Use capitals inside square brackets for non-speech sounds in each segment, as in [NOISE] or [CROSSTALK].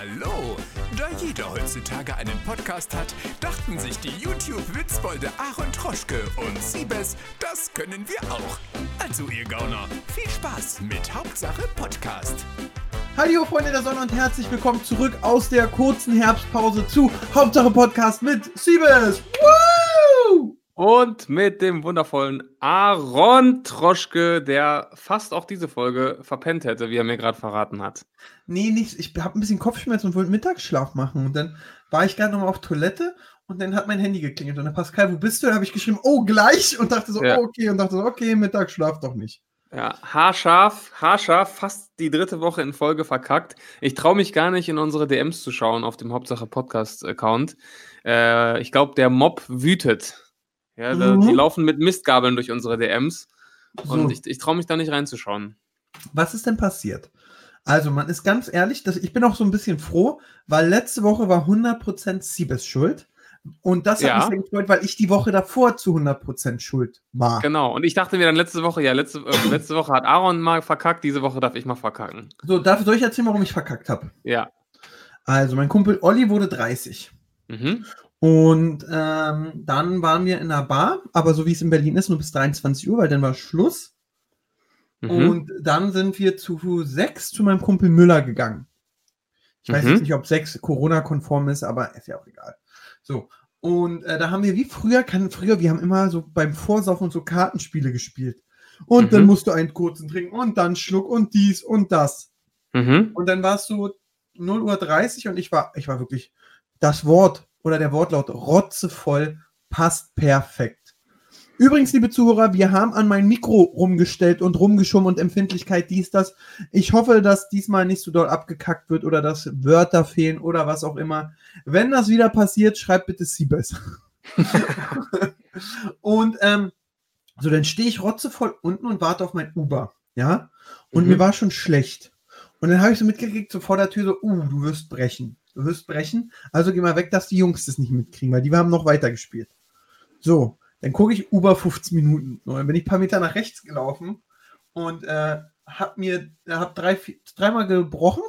Hallo! Da jeder heutzutage einen Podcast hat, dachten sich die YouTube-Witzbolde Aaron Troschke und Siebes, das können wir auch. Also ihr Gauner, viel Spaß mit Hauptsache Podcast. Hallo Freunde der Sonne und herzlich willkommen zurück aus der kurzen Herbstpause zu Hauptsache Podcast mit Siebes. Woo! Und mit dem wundervollen Aaron Troschke, der fast auch diese Folge verpennt hätte, wie er mir gerade verraten hat. Nee, nichts. Ich habe ein bisschen Kopfschmerzen und wollte Mittagsschlaf machen. Und dann war ich gerade noch mal auf Toilette und dann hat mein Handy geklingelt. Und dann, Pascal, wo bist du? Da habe ich geschrieben, oh, gleich. Und dachte so, Ja. oh, okay. Und dachte so, okay, Mittagsschlaf doch nicht. Ja, haarscharf, haarscharf, fast die dritte Woche in Folge verkackt. Ich traue mich gar nicht in unsere DMs zu schauen auf dem Hauptsache Podcast-Account. Äh, ich glaube, der Mob wütet. Ja, da, Mhm. Die laufen mit Mistgabeln durch unsere DMs. So, Und ich, ich traue mich da nicht reinzuschauen. was ist denn passiert? Also, man ist ganz ehrlich, dass ich bin auch so ein bisschen froh, weil letzte Woche war 100% Siebes schuld. Und das hat Ja. mich sehr gefreut, weil ich die Woche davor zu 100% schuld war. Genau. Und ich dachte mir dann letzte Woche, ja, letzte, äh, letzte Woche hat Aaron mal verkackt, diese Woche darf ich mal verkacken. So, darf, soll ich erzählen, warum ich verkackt habe? Ja. Also, mein Kumpel Olli wurde 30. Mhm. Und ähm, dann waren wir in einer Bar, aber so wie es in Berlin ist, nur bis 23 Uhr, weil dann war Schluss. Mhm. Und dann sind wir zu sechs zu meinem Kumpel Müller gegangen. Ich weiß Mhm. jetzt nicht, ob sechs Corona-konform ist, aber ist ja auch egal. So. Und äh, da haben wir wie früher, kann, früher, wir haben immer so beim Vorsaufen so Kartenspiele gespielt. Und dann Mhm. musst du einen kurzen trinken und dann Schluck und dies und das. Mhm. Und dann war es so 0 Uhr 30 und ich war, ich war wirklich, das Wort oder der Wortlaut rotzevoll passt perfekt. Übrigens, liebe Zuhörer, wir haben an mein Mikro rumgestellt und rumgeschoben und Empfindlichkeit dies, das. Ich hoffe, dass diesmal nicht so doll abgekackt wird oder dass Wörter fehlen oder was auch immer. Wenn das wieder passiert, schreibt bitte Siebes. [LAUGHS] und ähm, so, dann stehe ich rotzevoll unten und warte auf mein Uber. Ja? Und Mhm. mir war schon schlecht. Und dann habe ich so mitgekriegt, so vor der Tür, so, uh, du wirst brechen. Du wirst brechen. Also geh mal weg, dass die Jungs das nicht mitkriegen, weil die haben noch weiter gespielt. So, dann gucke ich Uber 15 Minuten. So, dann bin ich ein paar Meter nach rechts gelaufen und äh, hab mir, hab drei, vier, dreimal gebrochen.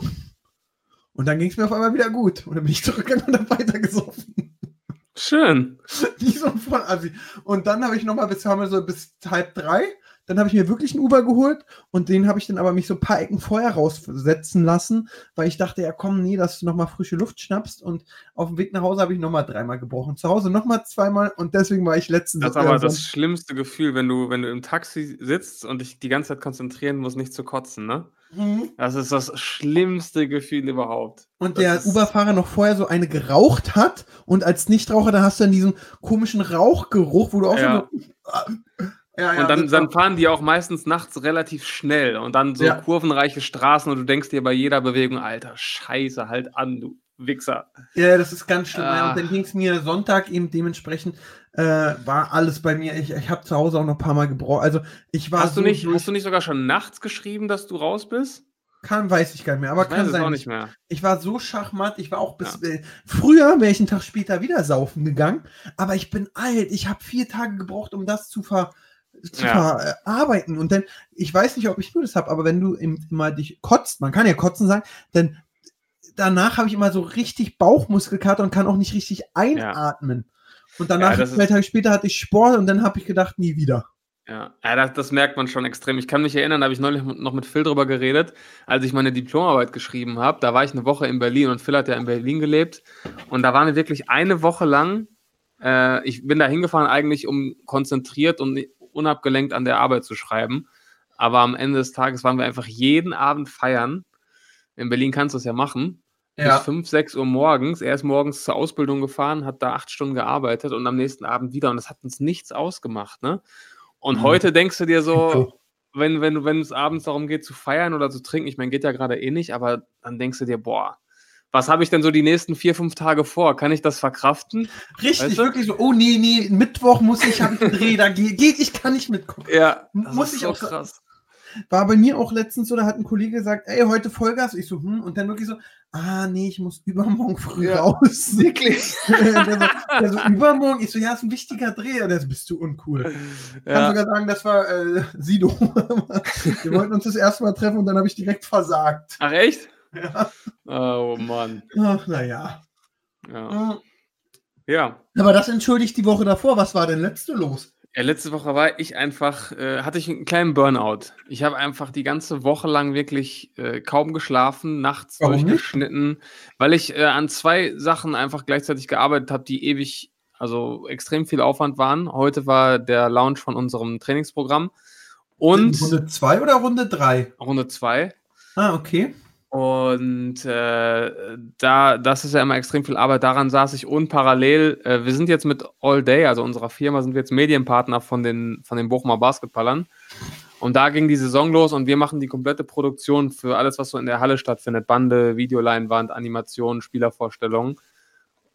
Und dann ging es mir auf einmal wieder gut. Und dann bin ich zurückgegangen und hab weiter gesoffen. Schön. [LAUGHS] Wie so ein Vollassi. Und dann habe ich nochmal bis, haben wir so bis halb drei. Dann habe ich mir wirklich einen Uber geholt und den habe ich dann aber mich so ein paar Ecken vorher raussetzen lassen, weil ich dachte, ja komm, nee, dass du nochmal frische Luft schnappst. Und auf dem Weg nach Hause habe ich nochmal dreimal gebrochen. Zu Hause nochmal zweimal und deswegen war ich letztens. Das ist aber das schlimmste Gefühl, wenn du, wenn du im Taxi sitzt und dich die ganze Zeit konzentrieren musst, nicht zu kotzen, ne? Mhm. Das ist das schlimmste Gefühl überhaupt. Und Das der Uber-Fahrer noch vorher so eine geraucht hat und als Nichtraucher, da hast du dann diesen komischen Rauchgeruch, wo du auch Ja. so. Ja, ja, und dann, dann fahren die auch meistens nachts relativ schnell und dann so Ja. kurvenreiche Straßen und du denkst dir bei jeder Bewegung, Alter, scheiße, halt an, du Wichser. Ja, das ist ganz schlimm. Ja, Ah. Und dann ging es mir Sonntag eben dementsprechend, äh, war alles bei mir. Ich, ich habe zu Hause auch noch ein paar Mal gebrochen. Also ich war Hast du, so nicht, durch- hast du nicht sogar schon nachts geschrieben, dass du raus bist? kann, weiß ich gar nicht mehr, aber ich kann sein. auch nicht mehr. Ich war so schachmatt, ich war auch bis. Äh, früher wäre ich einen Tag später wieder saufen gegangen, aber ich bin alt. Ich habe vier Tage gebraucht, um das zu, ver, zu Ja. verarbeiten. Und dann, ich weiß nicht, ob ich nur das habe, aber wenn du im, immer dich kotzt, man kann ja kotzen sagen, dann danach habe ich immer so richtig Bauchmuskelkater und kann auch nicht richtig einatmen. Und danach, Ja, zwei Tage später, hatte ich Sport und dann habe ich gedacht, nie wieder. Ja, ja das, das merkt man schon extrem. Ich kann mich erinnern, da habe ich neulich noch mit Phil drüber geredet, als ich meine Diplomarbeit geschrieben habe. Da war ich eine Woche in Berlin und Phil hat ja in Berlin gelebt. Und da waren wir wirklich eine Woche lang. Äh, ich bin da hingefahren, eigentlich, um konzentriert und unabgelenkt an der Arbeit zu schreiben. Aber am Ende des Tages waren wir einfach jeden Abend feiern. In Berlin kannst du es ja machen. Bis 5, 6 Uhr morgens. Er ist morgens zur Ausbildung gefahren, hat da acht Stunden gearbeitet und am nächsten Abend wieder. Und das hat uns nichts ausgemacht. Ne? Und Mhm. heute denkst du dir so, [LAUGHS] wenn, wenn, wenn es abends darum geht zu feiern oder zu trinken, ich meine, geht ja gerade eh nicht, aber dann denkst du dir, boah, was habe ich denn so die nächsten vier, fünf Tage vor? Kann ich das verkraften? Richtig, Weißt du? wirklich so, oh nee, nee, Mittwoch muss ich, habe ich einen Dreh, da geht, geht, ich kann nicht mitgucken. Ja, das Muss ist ich so auch krass. War bei mir auch letztens so, da hat ein Kollege gesagt, ey, heute Vollgas. Ich so, hm, und dann wirklich so, ah, nee, ich muss übermorgen früh Ja. raus. [LAUGHS] Wirklich? [LAUGHS] der, so, der so, übermorgen? Ich so, ja, ist ein wichtiger Dreh. Und der so, bist du uncool. Kann Ja, sogar sagen, das war äh, Sido. [LAUGHS] Wir wollten uns das erste Mal treffen und dann habe ich direkt versagt. Ach echt? [LAUGHS] Ja. Oh Mann. Ach, naja. Ja. ja. Aber das entschuldigt die Woche davor. Was war denn letzte los? Ja, letzte Woche war ich einfach, äh, hatte ich einen kleinen Burnout. Ich habe einfach die ganze Woche lang wirklich äh, kaum geschlafen, nachts Warum nicht? durchgeschnitten, weil ich äh, an zwei Sachen einfach gleichzeitig gearbeitet habe, die ewig, also extrem viel Aufwand waren. Heute war der Launch von unserem Trainingsprogramm und Runde 2 oder Runde 3? Runde zwei. Ah, okay. Und äh, da, das ist ja immer extrem viel Arbeit. Daran saß ich und parallel. Äh, wir sind jetzt mit All Day, also unserer Firma, sind wir jetzt Medienpartner von den, von den Bochumer Basketballern. Und da ging die Saison los und wir machen die komplette Produktion für alles, was so in der Halle stattfindet. Bande, Videoleinwand, Animationen, Spielervorstellungen.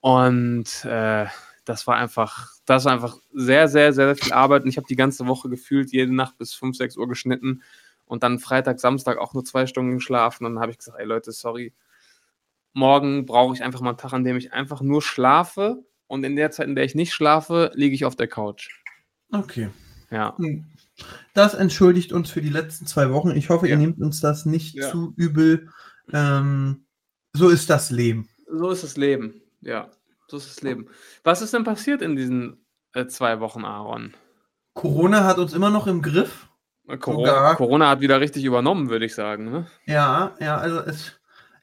Und äh, das war einfach, das war einfach sehr, sehr, sehr viel Arbeit. Und ich habe die ganze Woche gefühlt jede Nacht bis 5, 6 Uhr geschnitten und dann Freitag, Samstag auch nur zwei Stunden geschlafen. Und dann habe ich gesagt, ey Leute, sorry, morgen brauche ich einfach mal einen Tag, an dem ich einfach nur schlafe. Und in der Zeit, in der ich nicht schlafe, liege ich auf der Couch. Okay. Ja. Hm. Das entschuldigt uns für die letzten zwei Wochen. Ich hoffe, ihr Ja. nehmt uns das nicht Ja. zu übel. Ähm, so ist das Leben. So ist das Leben. Ja, so ist das Leben. Was ist denn passiert in diesen äh, zwei Wochen, Aaron? Corona hat uns immer noch im Griff. Corona, Corona hat wieder richtig übernommen, würde ich sagen. Ne? Ja, ja, also es,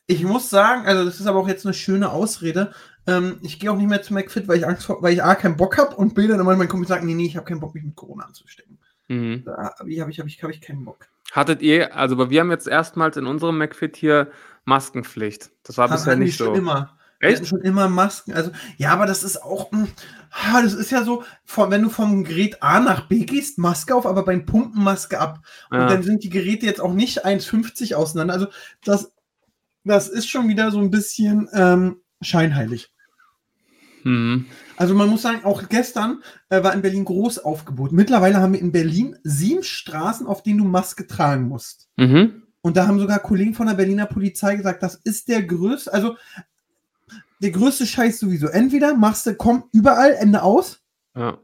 ich muss sagen, also das ist aber auch jetzt eine schöne Ausrede. Ähm, ich gehe auch nicht mehr zu McFit, weil ich Angst vor, weil ich A keinen Bock habe und B dann immer mein Kumpel sagt, nee, nee, ich habe keinen Bock, mich mit Corona anzustecken. Mhm. Da habe ich, habe ich, habe ich, hab ich keinen Bock. Hattet ihr, also wir haben jetzt erstmals in unserem McFit hier Maskenpflicht. Das war bisher Hatten die nicht so. Immer. Wir hatten schon immer Masken. Also, ja, aber das ist auch, mh, ah, das ist ja so, von, wenn du vom Gerät A nach B gehst, Maske auf, aber beim Pumpen Maske ab. Und Ja. dann sind die Geräte jetzt auch nicht 1,50 auseinander. Also, das, das ist schon wieder so ein bisschen ähm, scheinheilig. Mhm. Also man muss sagen, auch gestern äh, war in Berlin Großaufgebot. Mittlerweile haben wir in Berlin sieben Straßen, auf denen du Maske tragen musst. Mhm. Und da haben sogar Kollegen von der Berliner Polizei gesagt, das ist der größte, also der größte Scheiß sowieso. Entweder machst du, komm überall, Ende aus, Ja.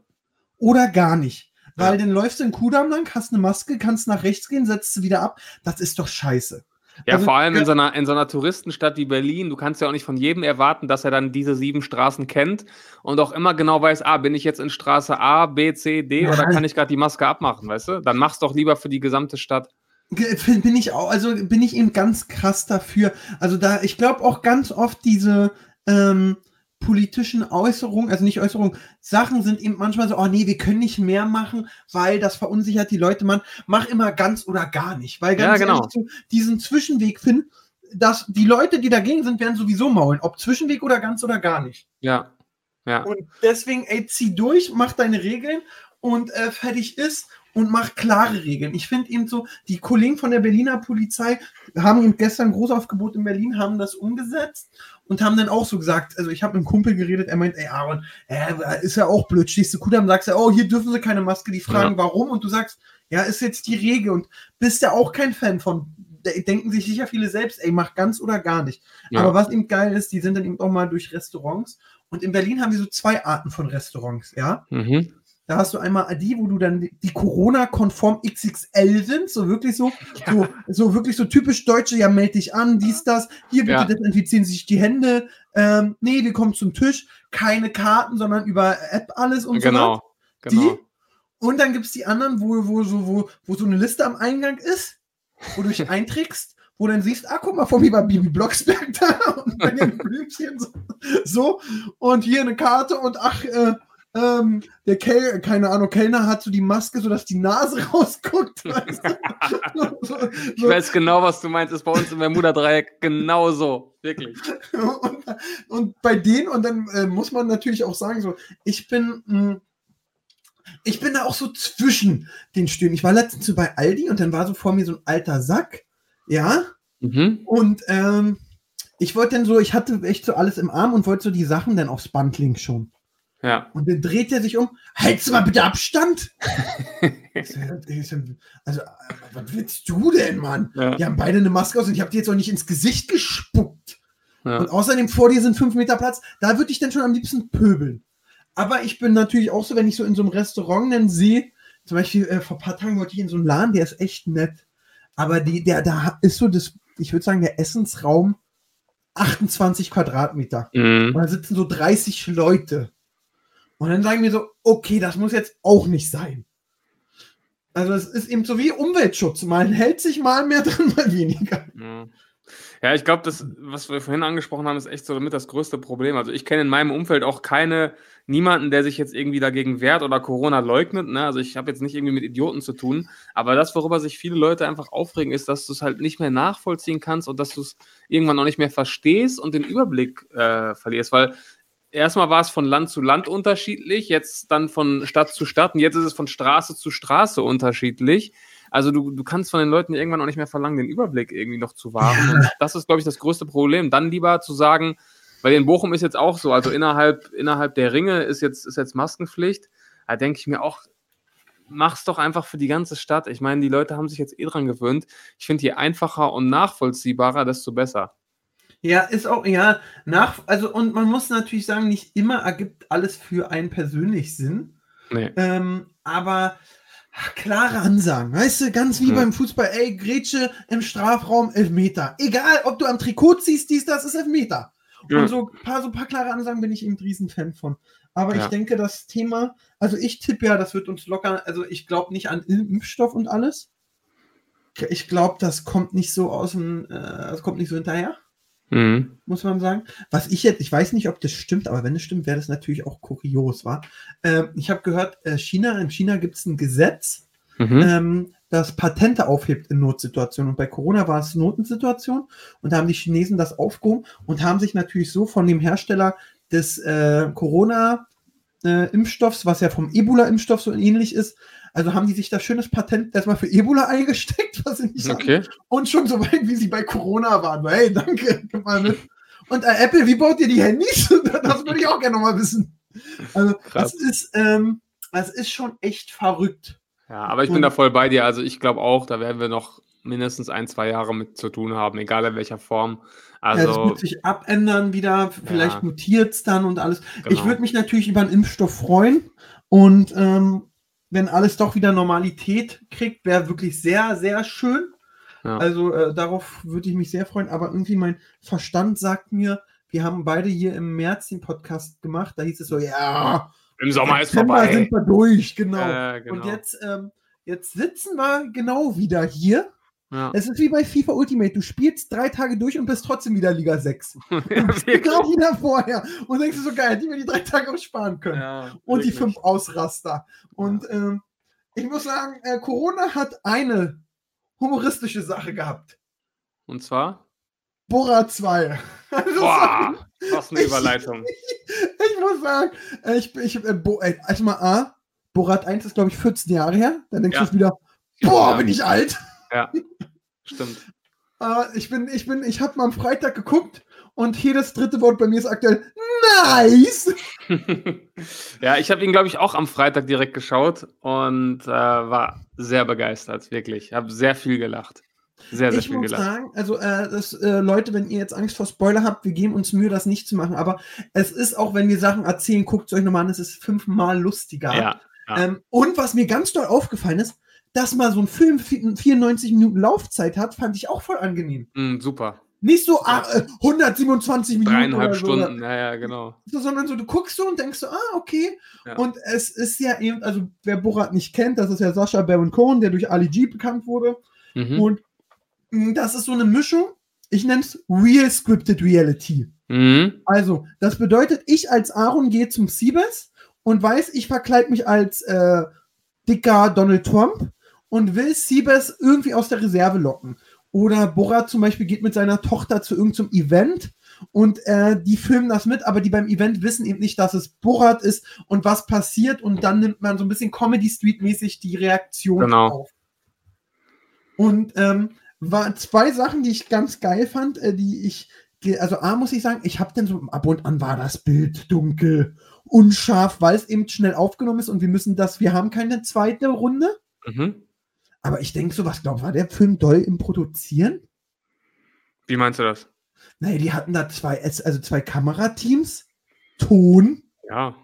oder gar nicht. Weil Ja. dann läufst du in Kudamm lang, hast eine Maske, kannst nach rechts gehen, setzt sie wieder ab. Das ist doch scheiße. Ja, Also, vor allem in so, einer, in so einer Touristenstadt wie Berlin, du kannst ja auch nicht von jedem erwarten, dass er dann diese sieben Straßen kennt und auch immer genau weiß, ah, bin ich jetzt in Straße A, B, C, D Ja. oder kann ich gerade die Maske abmachen, weißt du? Dann mach's doch lieber für die gesamte Stadt. Bin ich auch, also bin ich eben ganz krass dafür. Also da, ich glaube auch ganz oft diese ähm, politischen Äußerungen, also nicht Äußerungen, Sachen sind eben manchmal so, oh nee, wir können nicht mehr machen, weil das verunsichert die Leute. Man mach immer ganz oder gar nicht, weil ganz Ja, genau. ehrlich, so diesen Zwischenweg finden, dass die Leute, die dagegen sind, werden sowieso maulen, ob Zwischenweg oder ganz oder gar nicht. Ja. Ja. Und deswegen, ey, zieh durch, mach deine Regeln und äh, fertig ist und mach klare Regeln. Ich finde eben so, die Kollegen von der Berliner Polizei haben eben gestern ein Großaufgebot in Berlin, haben das umgesetzt und haben dann auch so gesagt, also ich habe mit einem Kumpel geredet, er meint, ey Aaron, äh, ist ja auch blöd, stehst du Kudamm, sagst ja, oh, hier dürfen sie keine Maske, die fragen, warum? Und du sagst, ja, ist jetzt die Regel und bist ja auch kein Fan von, de- denken sich sicher viele selbst, ey, mach ganz oder gar nicht. Ja. Aber was eben geil ist, die sind dann eben auch mal durch Restaurants und in Berlin haben wir so zwei Arten von Restaurants, ja. Mhm. Da hast du einmal die, wo du dann die- Corona-konform XXL sind, so wirklich so, so, so wirklich so typisch Deutsche, ja, meld dich an, dies, das, hier bitte Ja. desinfizieren sich die Hände, ähm, nee, wir kommen zum Tisch, keine Karten, sondern über App alles und so. Genau. was. Genau. Die, und dann gibt es die anderen, wo, wo, so, wo, wo so eine Liste am Eingang ist, wo du dich [LAUGHS] einträgst, wo du dann siehst, ah, guck mal, vor mir war Bibi Blocksberg [LAUGHS] da und bei den Blümchen so, so und hier eine Karte und ach, äh, ähm, der Kel keine Ahnung, Kellner hat so die Maske, sodass die Nase [LAUGHS] rausguckt. Weißt du? [LAUGHS] so, Ich weiß genau, was du meinst. Ist bei uns im Bermuda-Dreieck genauso. Wirklich. und, und bei denen, und dann äh, muss man natürlich auch sagen, so, ich bin, mh, ich bin da auch so zwischen den Stühlen. Ich war letztens so bei Aldi und dann war so vor mir so ein alter Sack, ja, Mhm. und ähm, ich wollte dann so, ich hatte echt so alles im Arm und wollte so die Sachen dann aufs Band legen schon. Ja. Und dann dreht er sich um, hältst du mal bitte Abstand? [LAUGHS] Also, was willst du denn, Mann? Ja. Die haben beide eine Maske aus und ich habe dir jetzt auch nicht ins Gesicht gespuckt. Ja. Und außerdem vor dir sind fünf Meter Platz. Da würde ich dann schon am liebsten pöbeln. Aber ich bin natürlich auch so, wenn ich so in so einem Restaurant dann sehe, zum Beispiel äh, vor ein paar Tagen wollte ich in so einen Laden, der ist echt nett. Aber die, der, da ist so das, ich würde sagen, der Essensraum 28 Quadratmeter. Mhm. Und da sitzen so 30 Leute. Und dann sagen wir so, okay, das muss jetzt auch nicht sein. Also es ist eben so wie Umweltschutz. Mal hält sich mal mehr [LAUGHS] drin, mal weniger. Ja. Ja, ich glaube, das, was wir vorhin angesprochen haben, ist echt so damit das größte Problem. Also ich kenne in meinem Umfeld auch keine, niemanden, der sich jetzt irgendwie dagegen wehrt oder Corona leugnet. Ne? Also ich habe jetzt nicht irgendwie mit Idioten zu tun. Aber das, worüber sich viele Leute einfach aufregen, ist, dass du es halt nicht mehr nachvollziehen kannst und dass du es irgendwann auch nicht mehr verstehst und den Überblick äh, verlierst. Weil erstmal war es von Land zu Land unterschiedlich, jetzt dann von Stadt zu Stadt und jetzt ist es von Straße zu Straße unterschiedlich. Also du, du kannst von den Leuten irgendwann auch nicht mehr verlangen, den Überblick irgendwie noch zu wahren. Und das ist, glaube ich, das größte Problem. Dann lieber zu sagen, weil in Bochum ist jetzt auch so, also innerhalb, innerhalb der Ringe ist jetzt, ist jetzt Maskenpflicht. Da denke ich mir auch, mach's doch einfach für die ganze Stadt. Ich meine, die Leute haben sich jetzt eh dran gewöhnt. Ich finde, je einfacher und nachvollziehbarer, desto besser. Ja, ist auch, ja, nach, also und man muss natürlich sagen, nicht immer ergibt alles für einen persönlich Sinn. Nee. Ähm, aber klare Ansagen, weißt du, ganz wie Ja. beim Fußball, ey, Grätsche im Strafraum, Elfmeter. Egal, ob du am Trikot ziehst, dies, das ist Elfmeter. Ja. Und so ein paar, so paar klare Ansagen bin ich eben ein Riesenfan von. Aber ich Ja. denke, das Thema, also ich tippe ja, das wird uns locker, also ich glaube nicht an Impfstoff und alles. Ich glaube, das kommt nicht so aus dem, äh, das kommt nicht so hinterher Mhm. muss man sagen. Was ich jetzt, ich weiß nicht, ob das stimmt, aber wenn es stimmt, wäre das natürlich auch kurios, war. Ähm, ich habe gehört, äh, China, in China gibt es ein Gesetz, Mhm. ähm, das Patente aufhebt in Notsituationen. Und bei Corona war es Notensituation und da haben die Chinesen das aufgehoben und haben sich natürlich so von dem Hersteller des äh, Corona-Impfstoffs, was ja vom Ebola-Impfstoff so ähnlich ist, also haben die sich da schönes Patent erstmal für Ebola eingesteckt, was sie nicht hatten Okay. und schon so weit, wie sie bei Corona waren. Hey, danke, gib mal mit. Und äh, Apple, wie baut ihr die Handys? [LAUGHS] das würde ich auch gerne nochmal wissen. Also, Krass. das ist, ähm, das ist schon echt verrückt. Ja, aber ich bin da voll bei dir. Also ich glaube auch, da werden wir noch mindestens ein, zwei Jahre mit zu tun haben, egal in welcher Form. Ja, das Also, wird sich abändern wieder, vielleicht Ja. mutiert es dann und alles. Ich genau. würde mich natürlich über einen Impfstoff freuen. Und ähm, wenn alles doch wieder Normalität kriegt, wäre wirklich sehr, sehr schön. Ja. Also äh, darauf würde ich mich sehr freuen. Aber irgendwie mein Verstand sagt mir, wir haben beide hier im März den Podcast gemacht. Da hieß es so, ja, Im Sommer ist Dezember vorbei. sind wir durch, genau. Äh, genau. Und jetzt, ähm, jetzt sitzen wir genau wieder hier. Ja. Es ist wie bei FIFA Ultimate. Du spielst drei Tage durch und bist trotzdem wieder Liga 6. [LAUGHS] ja, Genau wieder vorher. Und denkst du so geil, die wir die drei Tage auch sparen können. Ja, und die fünf Ausraster. Und ähm, ich muss sagen, äh, Corona hat eine humoristische Sache gehabt. Und zwar? Bora 2. [LAUGHS] Also, Boah, was eine Ich- Überleitung. [LAUGHS] ich muss sagen, äh, ich, ich, äh, Bo, äh, also mal A, Borat 1 ist, glaube ich, 14 Jahre her. Dann denkst Ja. du wieder, boah, bin ich alt. Ja, stimmt. Aber [LAUGHS] ich bin, ich bin, ich habe mal am Freitag geguckt und jedes dritte Wort bei mir ist aktuell nice. [LAUGHS] ja, ich habe ihn, glaube ich, auch am Freitag direkt geschaut und äh, war sehr begeistert, wirklich. Habe sehr viel gelacht. Sehr, sehr Ich viel muss gelacht. sagen, also äh, das, äh, Leute, wenn ihr jetzt Angst vor Spoiler habt, wir geben uns Mühe, das nicht zu machen. Aber es ist auch, wenn wir Sachen erzählen, guckt es euch nochmal an, es ist fünfmal lustiger. Ja, ja. Ähm, und was mir ganz doll aufgefallen ist, dass mal so ein Film vi- 94 Minuten Laufzeit hat, fand ich auch voll angenehm. Mm, super. Nicht so ah, äh, 127 Minuten Dreieinhalb oder so, Stunden, ja, ja, genau. so, sondern so du guckst so und denkst so, ah, okay. Ja. Und es ist ja eben, also wer Borat nicht kennt, das ist ja Sascha Baron Cohen, der durch Ali G bekannt wurde. Mhm. Und mh, das ist so eine Mischung, ich nenne es Real Scripted Reality. Mhm. Also, das bedeutet, ich als Aaron gehe zum Siebes und weiß, ich verkleide mich als äh, dicker Donald Trump und will Siebes irgendwie aus der Reserve locken. Oder Borat zum Beispiel geht mit seiner Tochter zu irgendeinem Event und äh, die filmen das mit, aber die beim Event wissen eben nicht, dass es Borat ist und was passiert und dann nimmt man so ein bisschen Comedy Street mäßig die Reaktion Genau. auf. Und ähm, war zwei Sachen, die ich ganz geil fand, äh, die ich, also A muss ich sagen, ich habe dann so ab und an war das Bild dunkel, unscharf, weil es eben schnell aufgenommen ist und wir müssen das, wir haben keine zweite Runde. Mhm. Aber ich denke so, was glaub, war der Film doll im Produzieren? Wie meinst du das? Naja, die hatten da zwei, also zwei Kamerateams, Ton. Ja.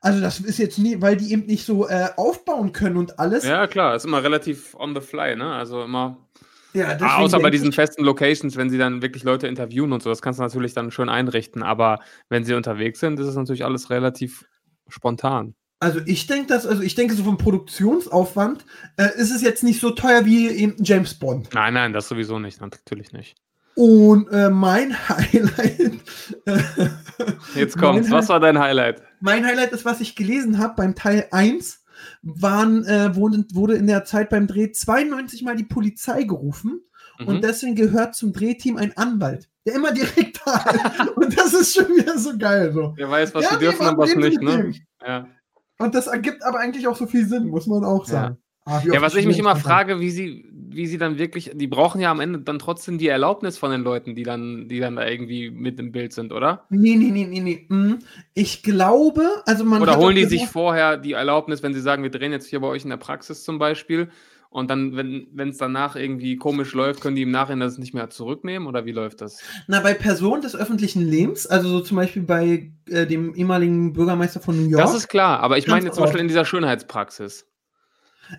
Also das ist jetzt nie, weil die eben nicht so äh, aufbauen können und alles. Ja, klar, ist immer relativ on the fly, ne? Also immer Ja, Ah, Außer bei diesen festen Locations, wenn sie dann wirklich Leute interviewen und so, das kannst du natürlich dann schön einrichten. Aber wenn sie unterwegs sind, ist es natürlich alles relativ spontan. Also ich denke das, also ich denke so vom Produktionsaufwand äh, ist es jetzt nicht so teuer wie eben James Bond. Nein, nein, das sowieso nicht, natürlich nicht. Und äh, mein [LAUGHS] Highlight, äh, Jetzt kommt's. Was war dein Highlight? mein Highlight ist, was ich gelesen habe beim Teil 1, waren, äh, wurde, wurde in der Zeit beim Dreh 92 Mal die Polizei gerufen Mhm. und deswegen gehört zum Drehteam ein Anwalt, der immer direkt [LAUGHS] da ist. und das ist schon wieder so geil. So. Wer weiß, was Ja, sie dürfen und was nicht, ne? Ja. Und das ergibt aber eigentlich auch so viel Sinn, muss man auch Ja. sagen. Ah, ja, oft was ich mich immer frage, wie sie, wie sie dann wirklich, die brauchen ja am Ende dann trotzdem die Erlaubnis von den Leuten, die dann, die dann da irgendwie mit im Bild sind, oder? Nee, nee, nee, nee, nee. Hm. Ich glaube, also man. Oder holen die sich gesagt- vorher die Erlaubnis, wenn sie sagen, wir drehen jetzt hier bei euch in der Praxis zum Beispiel und dann, wenn es danach irgendwie komisch läuft, können die im Nachhinein das nicht mehr zurücknehmen oder wie läuft das? Na, bei Personen des öffentlichen Lebens, also so zum Beispiel bei äh, dem ehemaligen Bürgermeister von New York. Das ist klar, aber ich meine jetzt zum Beispiel in dieser Schönheitspraxis.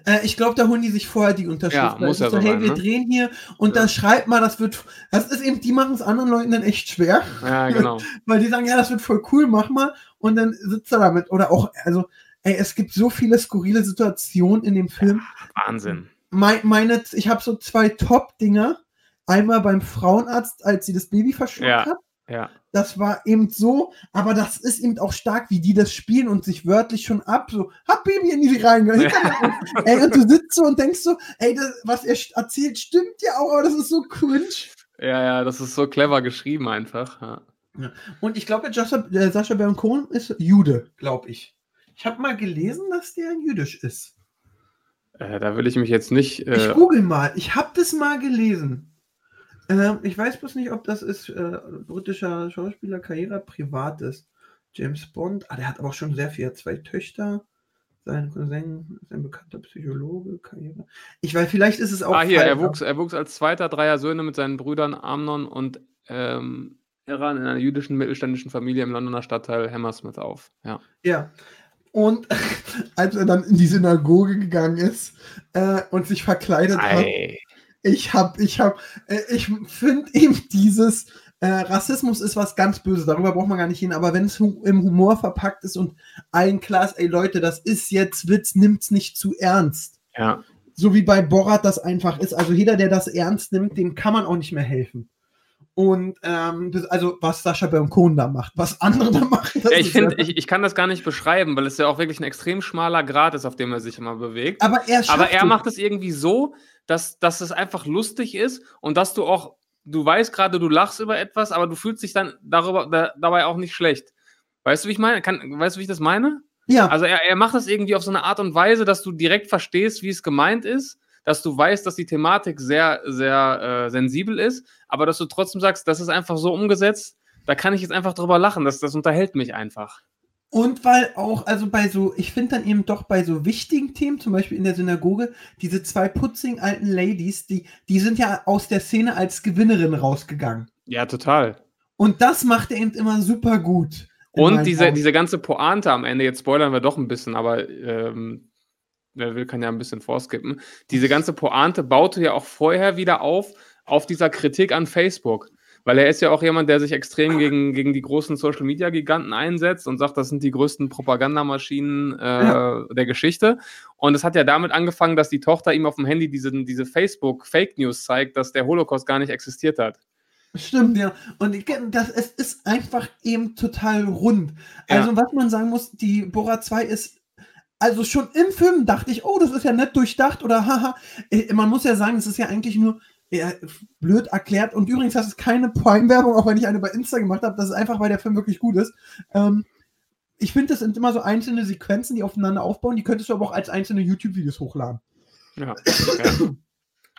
Äh, ich glaube, da holen die sich vorher die Unterschrift. Ja, muss ist so Hey, sein, wir ne? drehen hier und Ja. dann schreibt mal, das wird. Das ist eben, die machen es anderen Leuten dann echt schwer, Ja, genau. [LAUGHS] weil die sagen, ja, das wird voll cool, mach mal. Und dann sitzt er damit. Oder auch, also, ey, es gibt so viele skurrile Situationen in dem Film. Wahnsinn. Mein, meine, ich habe so zwei Top-Dinger. Einmal beim Frauenarzt, als sie das Baby verschluckt Ja. hat. Ja. Das war eben so, aber das ist eben auch stark, wie die das spielen und sich wörtlich schon ab, so, hab Baby in die rein. [LAUGHS] ey, und du sitzt so und denkst so, ey, das, was er erzählt, stimmt ja auch, aber das ist so cringe. Ja, ja, das ist so clever geschrieben einfach. Ja. Und ich glaube, Sascha, äh, Sascha Baron Cohen ist Jude, glaube ich. Ich habe mal gelesen, dass der jüdisch ist. Äh, da will ich mich jetzt nicht. Ich Äh, google mal. Ich habe das mal gelesen. Ähm, ich weiß bloß nicht, ob das ist äh, britischer Schauspieler, Karriere privat ist. James Bond. Ah, der hat aber auch schon sehr viel. Er hat zwei Töchter. Sein Cousin ist ein bekannter Psychologe. Karriere. Ich weiß, vielleicht ist es auch. ah, hier, er wuchs, er wuchs als zweiter dreier Söhne mit seinen Brüdern Amnon und ähm, Iran in einer jüdischen mittelständischen Familie im Londoner Stadtteil Hammersmith auf. Ja. Ja. Und [LAUGHS] als er dann in die Synagoge gegangen ist äh, und sich verkleidet hat, Ei. ich hab, ich hab, äh, ich finde eben dieses äh, Rassismus ist was ganz Böses, darüber braucht man gar nicht hin, aber wenn es hu im Humor verpackt ist und allen klar ist, ey Leute, das ist jetzt Witz, nimmt's nicht zu ernst. Ja. So wie bei Borat das einfach ist. Also jeder, der das ernst nimmt, dem kann man auch nicht mehr helfen. Und ähm, das, also was Sascha Baron Cohen da macht, was andere da machen, das ja ich finde, ich, ich kann das gar nicht beschreiben, weil es ja auch wirklich ein extrem schmaler Grad ist, auf dem er sich immer bewegt. aber er, Aber er macht es irgendwie so, dass, dass es einfach lustig ist und dass du auch, du weißt gerade, du lachst über etwas, aber du fühlst dich dann darüber, da, dabei auch nicht schlecht. Weißt du, wie ich meine? Kann, weißt du, wie ich das meine? ja, Also er, er macht es irgendwie auf so eine Art und Weise, dass du direkt verstehst, wie es gemeint ist, dass du weißt, dass die Thematik sehr, sehr äh, sensibel ist, aber dass du trotzdem sagst, das ist einfach so umgesetzt, da kann ich jetzt einfach drüber lachen, das, das unterhält mich einfach. Und weil auch, also bei so, ich finde dann eben doch bei so wichtigen Themen, zum Beispiel in der Synagoge, diese zwei putzigen alten Ladies, die, die sind ja aus der Szene als Gewinnerin rausgegangen. Ja, total. Und das macht er eben immer super gut. Und diese, Augen. diese ganze Pointe am Ende, jetzt spoilern wir doch ein bisschen, aber ähm, wer will, kann ja ein bisschen vorskippen. Diese ganze Pointe baute ja auch vorher wieder auf, auf dieser Kritik an Facebook. Weil er ist ja auch jemand, der sich extrem gegen, gegen die großen Social Media Giganten einsetzt und sagt, das sind die größten Propagandamaschinen äh, Ja. der Geschichte. Und es hat ja damit angefangen, dass die Tochter ihm auf dem Handy diese, diese Facebook-Fake News zeigt, dass der Holocaust gar nicht existiert hat. Stimmt, ja. Und ich, das, es ist einfach eben total rund. Ja. Also, was man sagen muss, die Bora 2 ist. Also schon im Film dachte ich, oh, das ist ja nett durchdacht oder haha. Äh, Man muss ja sagen, es ist ja eigentlich nur ja, blöd erklärt. Und übrigens, das ist keine Prime-Werbung, auch wenn ich eine bei Insta gemacht habe. Das ist einfach, weil der Film wirklich gut ist. Ähm, ich finde, das sind immer so einzelne Sequenzen, die aufeinander aufbauen. Die könntest du aber auch als einzelne YouTube-Videos hochladen. Ja. [LAUGHS] ja.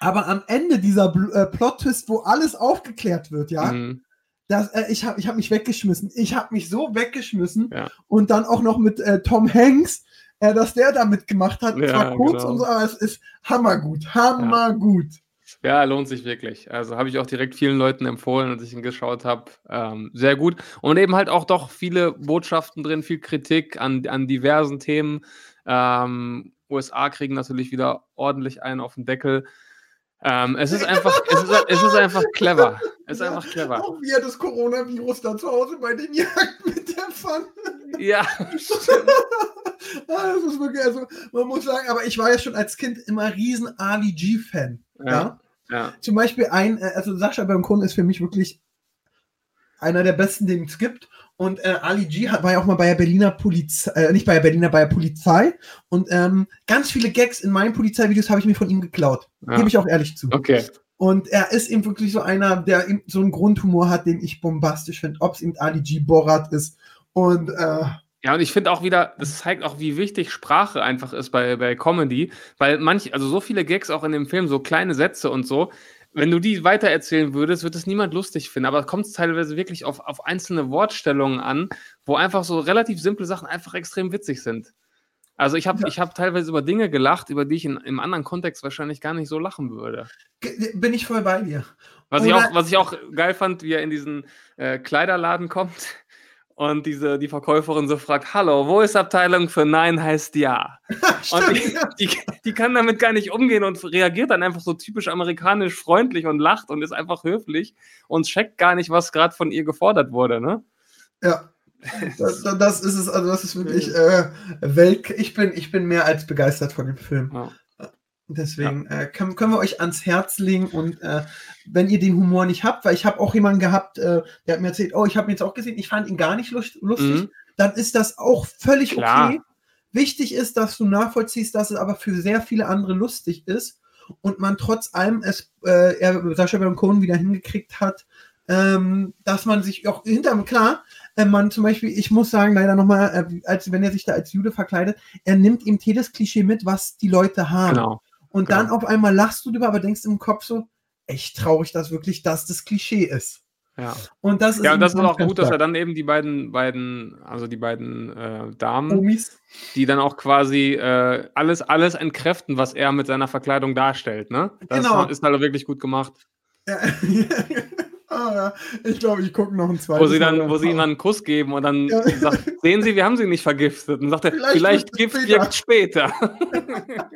Aber am Ende dieser äh, Plot-Twist, wo alles aufgeklärt wird, ja, Mhm. das, äh, ich habe ich hab mich weggeschmissen. Ich habe mich so weggeschmissen. Ja. Und dann auch noch mit äh, Tom Hanks, äh, dass der da mitgemacht hat. Ja, Zwar kurz genau. und so, aber es ist hammergut. Hammergut. Ja, lohnt sich wirklich. Also habe ich auch direkt vielen Leuten empfohlen, als ich ihn geschaut habe. Ähm, sehr gut. Und eben halt auch doch viele Botschaften drin, viel Kritik an, an diversen Themen. Ähm, USA kriegen natürlich wieder ordentlich einen auf den Deckel. Ähm, es ist einfach, es ist, es ist einfach clever. Es ist einfach clever. Auch wie er das Coronavirus da zu Hause bei den Jagd [LAUGHS] mit der Pfanne. Ja. [LAUGHS] Ah, das ist wirklich, also man muss sagen, aber ich war ja schon als Kind immer riesen Ali G-Fan. Ja. Ja. Ja. Zum Beispiel ein, äh, also Sascha Baron Cohen ist für mich wirklich einer der besten, den es gibt. Und äh, Ali G hat, war ja auch mal bei der Berliner Polizei, äh, nicht bei der Berliner, bei der Polizei. Und ähm, ganz viele Gags in meinen Polizeivideos habe ich mir von ihm geklaut. Ja. Gebe ich auch ehrlich zu. Okay. Und er ist eben wirklich so einer, der eben so einen Grundhumor hat, den ich bombastisch finde. Ob es eben Ali G Borat ist. Und äh, Ja, und ich finde auch wieder, das zeigt auch, wie wichtig Sprache einfach ist bei, bei Comedy, weil manch, also so viele Gags auch in dem Film, so kleine Sätze und so, wenn du die weitererzählen würdest, wird es niemand lustig finden. Aber es kommt teilweise wirklich auf, auf einzelne Wortstellungen an, wo einfach so relativ simple Sachen einfach extrem witzig sind. Also ich habe Ja. ich hab teilweise über Dinge gelacht, über die ich in, im anderen Kontext wahrscheinlich gar nicht so lachen würde. ge- bin ich voll bei dir. Was ich, auch, was ich auch geil fand, wie er in diesen äh, Kleiderladen kommt und diese, die Verkäuferin so fragt, hallo, wo ist Abteilung für Nein heißt Ja? [LAUGHS] Und die, die, die kann damit gar nicht umgehen und reagiert dann einfach so typisch amerikanisch freundlich und lacht und ist einfach höflich und checkt gar nicht, was gerade von ihr gefordert wurde. Ne? Ja. [LAUGHS] Das, das ist es, also das ist wirklich äh, Welt. Ich bin, ich bin mehr als begeistert von dem Film. Ja. Deswegen äh, können, können wir euch ans Herz legen und äh, wenn ihr den Humor nicht habt, weil ich habe auch jemanden gehabt, äh, der hat mir erzählt, oh, ich habe ihn jetzt auch gesehen, ich fand ihn gar nicht lust, lustig, Mhm. dann ist das auch völlig Klar. okay. Wichtig ist, dass du nachvollziehst, dass es aber für sehr viele andere lustig ist und man trotz allem es, äh, er, Sascha Baron Cohen wieder hingekriegt hat, ähm, dass man sich auch hinterm, klar, äh, man zum Beispiel, ich muss sagen, leider nochmal, äh, als wenn er sich da als Jude verkleidet, er nimmt ihm jedes Klischee mit, was die Leute haben. Genau. Und genau. dann auf einmal lachst du drüber, aber denkst im Kopf so, echt traurig, dass wirklich das das Klischee ist. Ja, Und das ist ja und das ist auch gut, dass er dann eben die beiden, beiden also die beiden äh, Damen, Omis. die dann auch quasi äh, alles, alles entkräften, was er mit seiner Verkleidung darstellt. Ne? Das Genau. ist halt wirklich gut gemacht. Ja. [LAUGHS] ah, ja. Ich glaube, ich gucke noch ein zweites Wo sie dann, wo sie ihm dann einen Kuss geben und dann Ja. sagt, sehen Sie, wir haben sie nicht vergiftet. Und sagt er, Vielleicht vielleicht, Gift später." wirkt später. Ah, [LAUGHS] ja,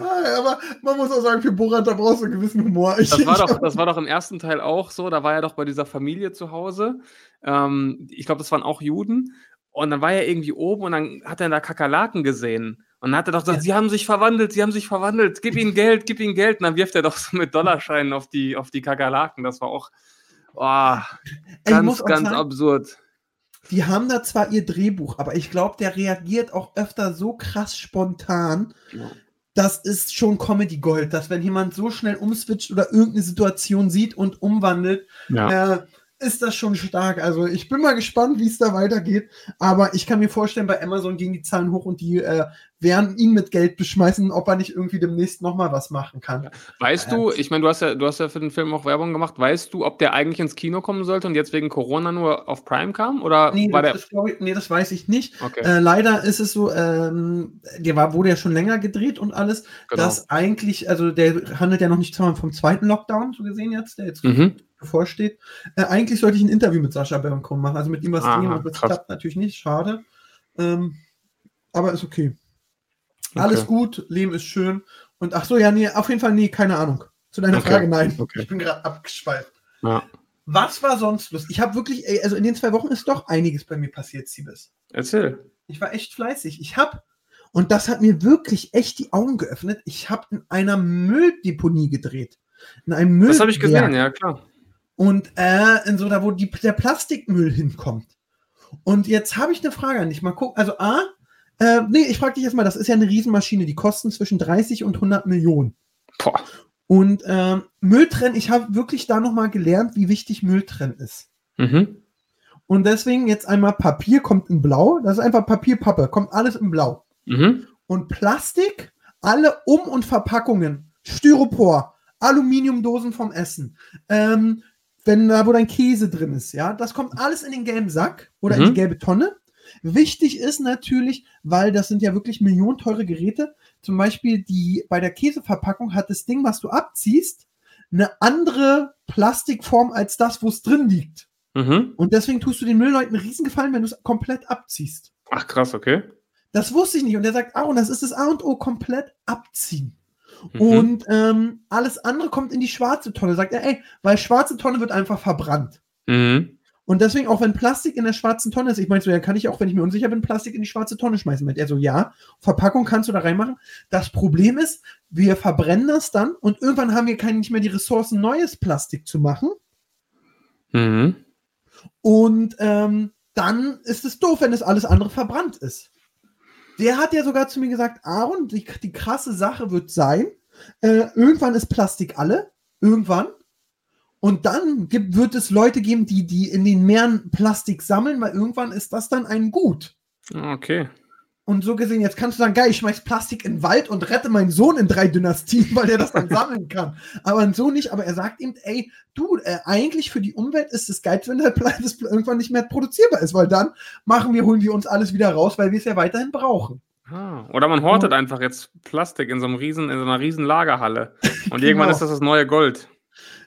aber man muss auch sagen, für Borat, da brauchst du einen gewissen Humor. Ich, Das war, doch, das war doch im ersten Teil auch so. Da war er doch bei dieser Familie zu Hause. Ähm, ich glaube, das waren auch Juden. Und dann war er irgendwie oben und dann hat er da Kakerlaken gesehen. Und dann hat er doch gesagt, Ja. sie haben sich verwandelt, sie haben sich verwandelt. Gib ihnen Geld, gib ihnen Geld. Und dann wirft er doch so mit Dollarscheinen auf die, auf die Kakerlaken. Das war auch oh, ganz, ganz sagen, absurd. die haben da zwar ihr Drehbuch, aber ich glaube, der reagiert auch öfter so krass spontan. Ja. Das ist schon Comedy Gold, dass wenn jemand so schnell umswitcht oder irgendeine Situation sieht und umwandelt, Ja. äh, ist das schon stark. Also ich bin mal gespannt, wie es da weitergeht. Aber ich kann mir vorstellen, bei Amazon gehen die Zahlen hoch und die äh, werden ihn mit Geld beschmeißen, ob er nicht irgendwie demnächst nochmal was machen kann. Weißt du, ich meine, du hast ja, du hast ja für den Film auch Werbung gemacht. Weißt du, ob der eigentlich ins Kino kommen sollte und jetzt wegen Corona nur auf Prime kam? Oder Nee, war das, der. ist, ich, nee das weiß ich nicht. Okay, Äh, leider ist es so, ähm, der war, wurde ja schon länger gedreht und alles, genau. dass eigentlich, also der handelt ja noch nicht vom zweiten Lockdown, so gesehen jetzt, der jetzt Mhm. bevorsteht. Äh, eigentlich sollte ich ein Interview mit Sascha Baron Cohen machen, also mit ihm was drehen, aber das krass. klappt natürlich nicht, schade. Ähm, aber ist okay. Alles Okay. gut, Leben ist schön. Und ach so, ja, nee, auf jeden Fall, nee, keine Ahnung. Zu deiner Okay, Frage, nein. okay. Ich bin gerade abgeschweift. Ja. Was war sonst los? Ich habe wirklich, ey, also in den zwei Wochen ist doch einiges bei mir passiert, Siebes. Erzähl. Ich war echt fleißig. Ich habe, und das hat mir wirklich echt die Augen geöffnet, ich habe in einer Mülldeponie gedreht. In einem Müll. Das habe ich gesehen, ja, klar. Und äh, in so da, wo die, der Plastikmüll hinkommt. Und jetzt habe ich eine Frage an dich. Mal gucken. Also A, äh, nee, ich frage dich erstmal, das ist ja eine Riesenmaschine, die kosten zwischen 30 und 100 Millionen. Boah. Und ähm, Mülltrennen, ich habe wirklich da nochmal gelernt, wie wichtig Mülltrennen ist. Mhm. Und deswegen jetzt einmal Papier kommt in Blau. Das ist einfach Papierpappe, kommt alles in Blau. Mhm. Und Plastik, alle Um- und Verpackungen, Styropor, Aluminiumdosen vom Essen, ähm, wenn da, wo dein Käse drin ist, ja, das kommt alles in den gelben Sack oder in Mhm. die gelbe Tonne. Wichtig ist natürlich, weil das sind ja wirklich millionenteure Geräte. Zum Beispiel die bei der Käseverpackung hat das Ding, was du abziehst, eine andere Plastikform als das, wo es drin liegt. Mhm. Und deswegen tust du den Müllleuten einen Riesengefallen, wenn du es komplett abziehst. Ach, krass, okay. Das wusste ich nicht. Und er sagt, ah, und das ist das A und O, komplett abziehen. Mhm. Und ähm, alles andere kommt in die schwarze Tonne. Sagt er, ey, weil schwarze Tonne wird einfach verbrannt. Mhm. Und deswegen, auch wenn Plastik in der schwarzen Tonne ist, ich meine so, ja, kann ich auch, wenn ich mir unsicher bin, Plastik in die schwarze Tonne schmeißen. Meint er so, ja, Verpackung kannst du da reinmachen. Das Problem ist, wir verbrennen das dann und irgendwann haben wir keine, nicht mehr die Ressourcen, neues Plastik zu machen. Mhm. Und ähm, dann ist es doof, wenn das alles andere verbrannt ist. Der hat ja sogar zu mir gesagt, Aaron, die, die krasse Sache wird sein, äh, irgendwann ist Plastik alle, irgendwann. Und dann gibt, wird es Leute geben, die, die in den Meeren Plastik sammeln, weil irgendwann ist das dann ein Gut. Okay. Und so gesehen, jetzt kannst du sagen, geil, ich schmeiß Plastik in den Wald und rette meinen Sohn in drei Dynastien, weil der das dann [LAUGHS] sammeln kann. Aber so nicht, aber er sagt ihm, ey, du, äh, eigentlich für die Umwelt ist es geil, wenn der Pla- das [LAUGHS] irgendwann nicht mehr produzierbar ist, weil dann machen wir, holen wir uns alles wieder raus, weil wir es ja weiterhin brauchen. Ah, oder man hortet einfach jetzt Plastik in so einem riesen, in so einer riesen Lagerhalle. [LAUGHS] Und Genau. irgendwann ist das das neue Gold.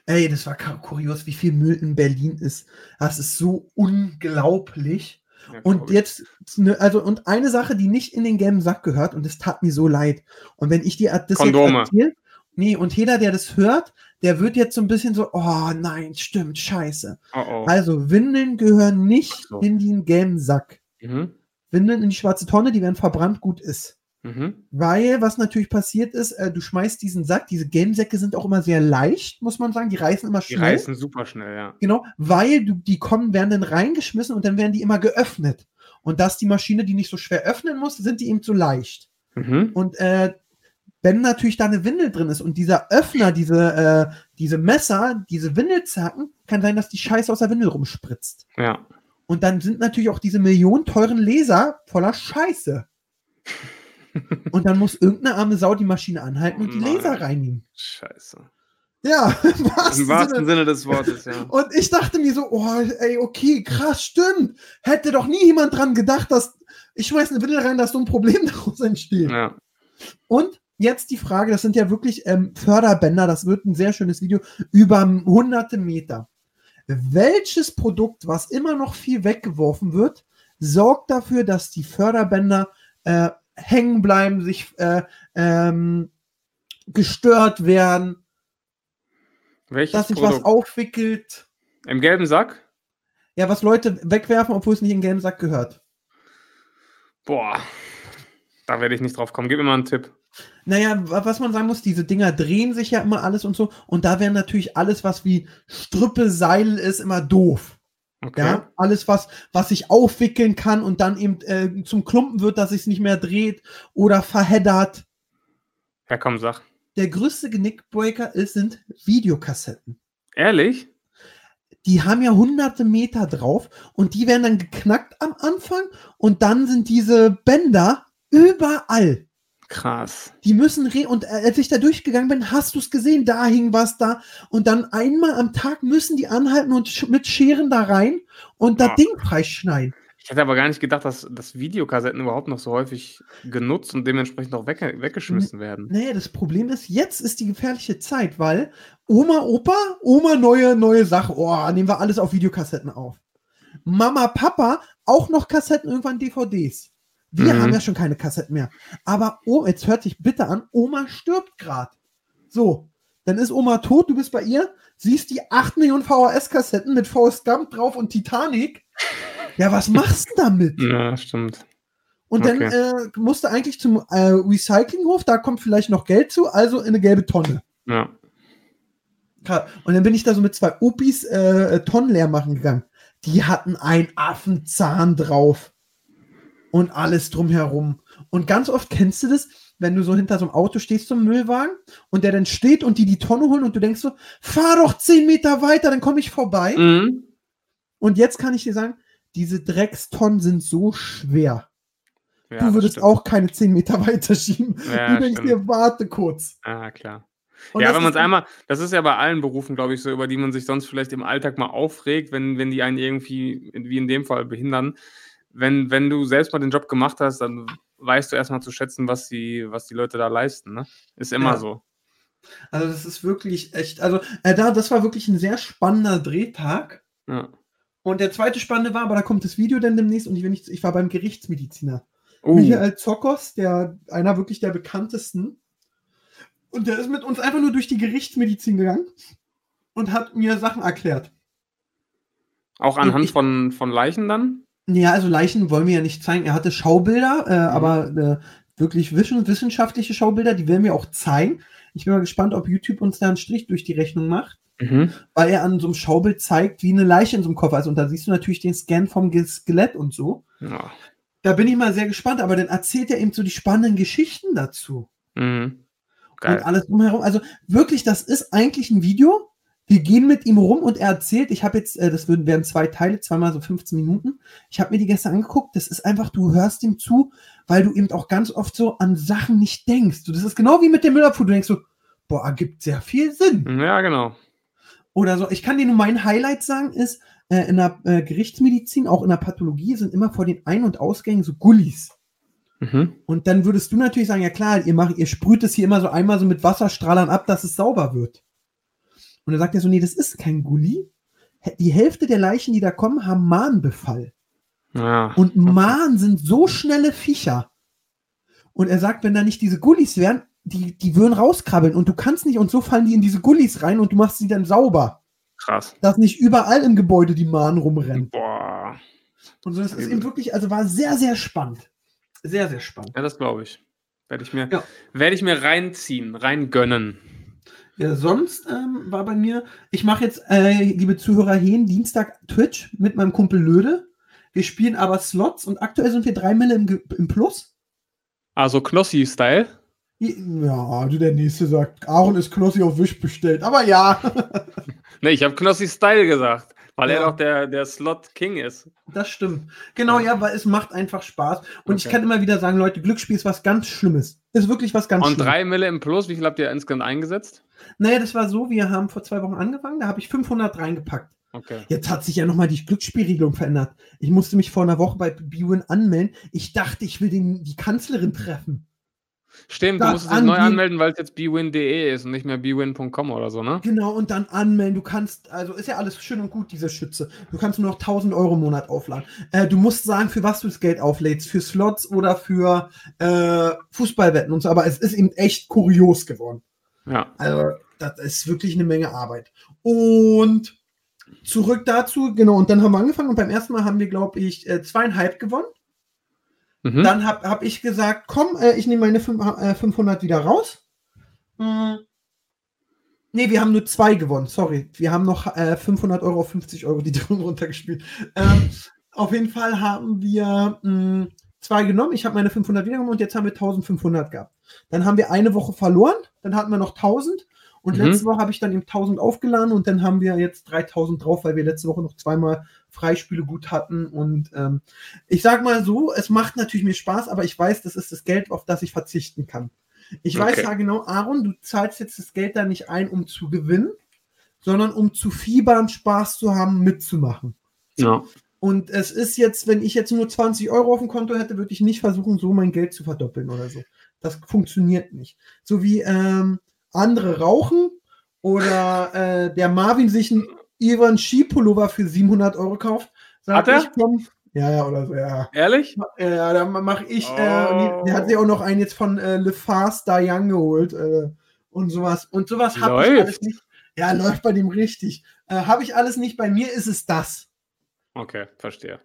Ey, das war kurios, wie viel Müll in Berlin ist. Das ist so unglaublich. Ja, Und jetzt, ne, also, und eine Sache, die nicht in den gelben Sack gehört, und das tat mir so leid. Und wenn ich dir das Kondome. jetzt erzähle, nee, und jeder, der das hört, der wird jetzt so ein bisschen so, oh nein, stimmt, scheiße. Oh, oh. Also, Windeln gehören nicht so. in den gelben Sack. Mhm. Windeln in die schwarze Tonne, die werden verbrannt, gut ist. Mhm. Weil, was natürlich passiert ist, äh, du schmeißt diesen Sack, diese gelben Säcke sind auch immer sehr leicht, muss man sagen, die reißen immer Die schnell. reißen super schnell, ja. Genau, weil du, die kommen, werden dann reingeschmissen und dann werden die immer geöffnet. Und dass die Maschine die nicht so schwer öffnen muss, sind die eben zu leicht. Mhm. Und äh, wenn natürlich da eine Windel drin ist und dieser Öffner, diese, äh, diese Messer, diese Windelzacken, kann sein, dass die Scheiße aus der Windel rumspritzt. Ja. Und dann sind natürlich auch diese millionen teuren Laser voller Scheiße. Und dann muss irgendeine arme Sau die Maschine anhalten und die Nein. Laser reinnehmen. Scheiße. Ja, [LAUGHS] im wahrsten Im wahrsten Sinne. Sinne des Wortes, ja. Und ich dachte mir so, oh, ey, okay, krass, stimmt. Hätte doch nie jemand dran gedacht, dass ich schmeiß eine Windel rein, dass so ein Problem [LAUGHS] daraus entsteht. ja. Und jetzt die Frage, das sind ja wirklich ähm, Förderbänder, das wird ein sehr schönes Video, über hunderte Meter. Welches Produkt, was immer noch viel weggeworfen wird, sorgt dafür, dass die Förderbänder äh, hängen bleiben, sich äh, ähm, gestört werden, Welches dass sich was Produkt? aufwickelt? Im gelben Sack? Ja, was Leute wegwerfen, obwohl es nicht in den gelben Sack gehört. Boah. Da werde ich nicht drauf kommen. Gib mir mal einen Tipp. Naja, wa- was man sagen muss, diese Dinger drehen sich ja immer alles und so. Und da wäre natürlich alles, was wie Strüppe, Seil ist, immer doof. Okay. Ja, alles, was, was sich aufwickeln kann und dann eben äh, zum Klumpen wird, dass sich nicht mehr dreht oder verheddert. Ja, komm, sag. Der größte Genickbreaker ist, sind Videokassetten. Ehrlich? Die haben ja hunderte Meter drauf und die werden dann geknackt am Anfang und dann sind diese Bänder überall. Krass. Die müssen re und äh, als ich da durchgegangen bin, hast du es gesehen, da hing was da und dann einmal am Tag müssen die anhalten und sch mit Scheren da rein und das Ja. Ding freischneiden. Ich hätte aber gar nicht gedacht, dass, dass Videokassetten überhaupt noch so häufig genutzt und dementsprechend auch wegge weggeschmissen werden. Nee, das Problem ist, jetzt ist die gefährliche Zeit, weil Oma, Opa, Oma neue, neue Sache. Oh, nehmen wir alles auf Videokassetten auf. Mama, Papa, auch noch Kassetten, irgendwann DVDs. Wir Mhm. haben ja schon keine Kassetten mehr. Aber oh, jetzt hört sich bitte an, Oma stirbt gerade. So, dann ist Oma tot, du bist bei ihr, siehst die 8 Millionen VHS-Kassetten mit Forrest Gump drauf und Titanic. Ja, was machst du damit? Ja, stimmt. Und dann Okay. äh, musst du eigentlich zum äh, Recyclinghof, da kommt vielleicht noch Geld zu, also in eine gelbe Tonne. Ja. Und dann bin ich da so mit zwei Opis äh, Tonnen leer machen gegangen. Die hatten einen Affenzahn drauf. Und alles drumherum. Und ganz oft kennst du das, wenn du so hinter so einem Auto stehst zum Müllwagen und der dann steht und die die Tonne holen und du denkst so, fahr doch zehn Meter weiter, dann komme ich vorbei. Mhm. Und jetzt kann ich dir sagen, diese Dreckstonnen sind so schwer. ja du würdest auch keine zehn Meter weiter schieben. Ja, du denkst stimmt. dir, warte kurz. Ja, klar. Und ja, wenn man es einmal, das ist ja bei allen Berufen, glaube ich, so, über die man sich sonst vielleicht im Alltag mal aufregt, wenn, wenn die einen irgendwie, wie in dem Fall, behindern. Wenn, wenn du selbst mal den Job gemacht hast, dann weißt du erstmal zu schätzen, was die, was die Leute da leisten. Ne? Ist immer Ja. so. Also das ist wirklich echt, also äh, da, das war wirklich ein sehr spannender Drehtag. Ja. Und der zweite spannende war, aber da kommt das Video dann demnächst und ich, nicht, ich war beim Gerichtsmediziner. Uh, Michael Zokos, der, einer wirklich der bekanntesten. Und der ist mit uns einfach nur durch die Gerichtsmedizin gegangen und hat mir Sachen erklärt. Auch anhand Ich- von, von Leichen dann? Ja, also Leichen wollen wir ja nicht zeigen. Er hatte Schaubilder, äh, Mhm. aber äh, wirklich wissen- wissenschaftliche Schaubilder, die werden wir auch zeigen. Ich bin mal gespannt, ob YouTube uns da einen Strich durch die Rechnung macht, Mhm. weil er an so einem Schaubild zeigt, wie eine Leiche in so einem Koffer ist. Und da siehst du natürlich den Scan vom Skelett und so. Ja. Da bin ich mal sehr gespannt, aber dann erzählt er eben so die spannenden Geschichten dazu. Mhm. Und alles drumherum. Also wirklich, das ist eigentlich ein Video. Wir gehen mit ihm rum und er erzählt, ich habe jetzt, äh, das wären zwei Teile, zweimal so 15 Minuten. Ich habe mir die gestern angeguckt. Das ist einfach, du hörst ihm zu, weil du eben auch ganz oft so an Sachen nicht denkst. Du, das ist genau wie mit dem Müllabfuhr. Du denkst so, boah, ergibt sehr viel Sinn. Ja, genau. Oder so. Ich kann dir nur mein Highlight sagen, ist, äh, in der äh, Gerichtsmedizin, auch in der Pathologie, sind immer vor den Ein- und Ausgängen so Gullis. Mhm. Und dann würdest du natürlich sagen, ja klar, ihr macht, ihr sprüht es hier immer so einmal so mit Wasserstrahlern ab, dass es sauber wird. Und dann sagt er so, nee, das ist kein Gulli. Hä- Die Hälfte der Leichen, die da kommen, haben Mahnbefall. Ja. Und Mahn sind so schnelle Viecher. Und er sagt, wenn da nicht diese Gullis wären, die, die würden rauskrabbeln und du kannst nicht, und so fallen die in diese Gullis rein und du machst sie dann sauber. Krass. Dass nicht überall im Gebäude die Mahnen rumrennen. Boah. Und so, das ist eben wirklich, also war sehr, sehr spannend. Sehr, sehr spannend. Ja, das glaube ich. Werde ich mir, Ja. werde ich mir reinziehen, reingönnen. Ja, sonst ähm, war bei mir, ich mache jetzt, äh, liebe Zuhörer, Hehn, Dienstag Twitch mit meinem Kumpel Löde. Wir spielen aber Slots und aktuell sind wir drei Mille im, im Plus. Also Knossi-Style. Ja, du der Nächste sagt, Aaron ist Knossi auf Wisch bestellt. Aber ja, [LAUGHS] Ne, ich habe Knossi-Style gesagt, weil Ja. er doch der, der Slot-King ist. das stimmt. Genau, ja, weil es macht einfach Spaß. Und ich Okay. kann immer wieder sagen, Leute, Glücksspiel ist was ganz Schlimmes. Ist wirklich was ganz Und drei Mille im Plus, wie viel habt ihr insgesamt eingesetzt? Naja, das war so, wir haben vor zwei Wochen angefangen, da habe ich 500 reingepackt. Okay. Jetzt hat sich ja nochmal die Glücksspielregelung verändert. Ich musste mich vor einer Woche bei Bwin anmelden. Ich dachte, ich will den, die Kanzlerin treffen. Stimmt, du musst dich neu anmelden, weil es jetzt bwin.de ist und nicht mehr bwin.com oder so, ne? Genau, und dann anmelden. Du kannst, also ist ja alles schön und gut, diese Schütze. Du kannst nur noch 1000 Euro im Monat aufladen. Äh, du musst sagen, für was du das Geld auflädst. Für Slots oder für äh, Fußballwetten und so. Aber es ist eben echt kurios geworden. Ja. Also, das ist wirklich eine Menge Arbeit. Und zurück dazu, genau, und dann haben wir angefangen und beim ersten Mal haben wir, glaube ich, äh, zweieinhalb gewonnen. Mhm. Dann habe hab ich gesagt, komm, äh, ich nehme meine fünf, äh, 500 wieder raus. Hm. Nee, wir haben nur zwei gewonnen, sorry. Wir haben noch äh, 500 Euro auf 50 Euro die drin [LAUGHS] runtergespielt. Ähm, auf jeden Fall haben wir mh, zwei genommen. Ich habe meine 500 wieder genommen und jetzt haben wir 1500 gehabt. Dann haben wir eine Woche verloren, dann hatten wir noch 1000 und Mhm. letzte Woche habe ich dann eben 1000 aufgeladen und dann haben wir jetzt 3000 drauf, weil wir letzte Woche noch zweimal Freispiele gut hatten und ähm, ich sag mal so, es macht natürlich mir Spaß, aber ich weiß, das ist das Geld, auf das ich verzichten kann. Ich weiß Okay. ja genau, Aaron, du zahlst jetzt das Geld da nicht ein, um zu gewinnen, sondern um zu fiebern, Spaß zu haben, mitzumachen. ja. Und es ist jetzt, wenn ich jetzt nur 20 Euro auf dem Konto hätte, würde ich nicht versuchen, so mein Geld zu verdoppeln oder so. Das funktioniert nicht. So wie ähm, andere rauchen oder äh, der Marvin sich einen Ivan Skipullover für 700 Euro kauft. Sag Hat er? Ich, komm, ja, ja, oder so, ja. Ehrlich? Ja, da mache ich, äh, Oh. die- der hat sich auch noch einen jetzt von äh, Le Fast da Young geholt äh, und sowas. Und sowas habe ich alles nicht. Ja, läuft bei dem richtig. Äh, habe ich alles nicht. Bei mir ist es das. Okay, verstehe.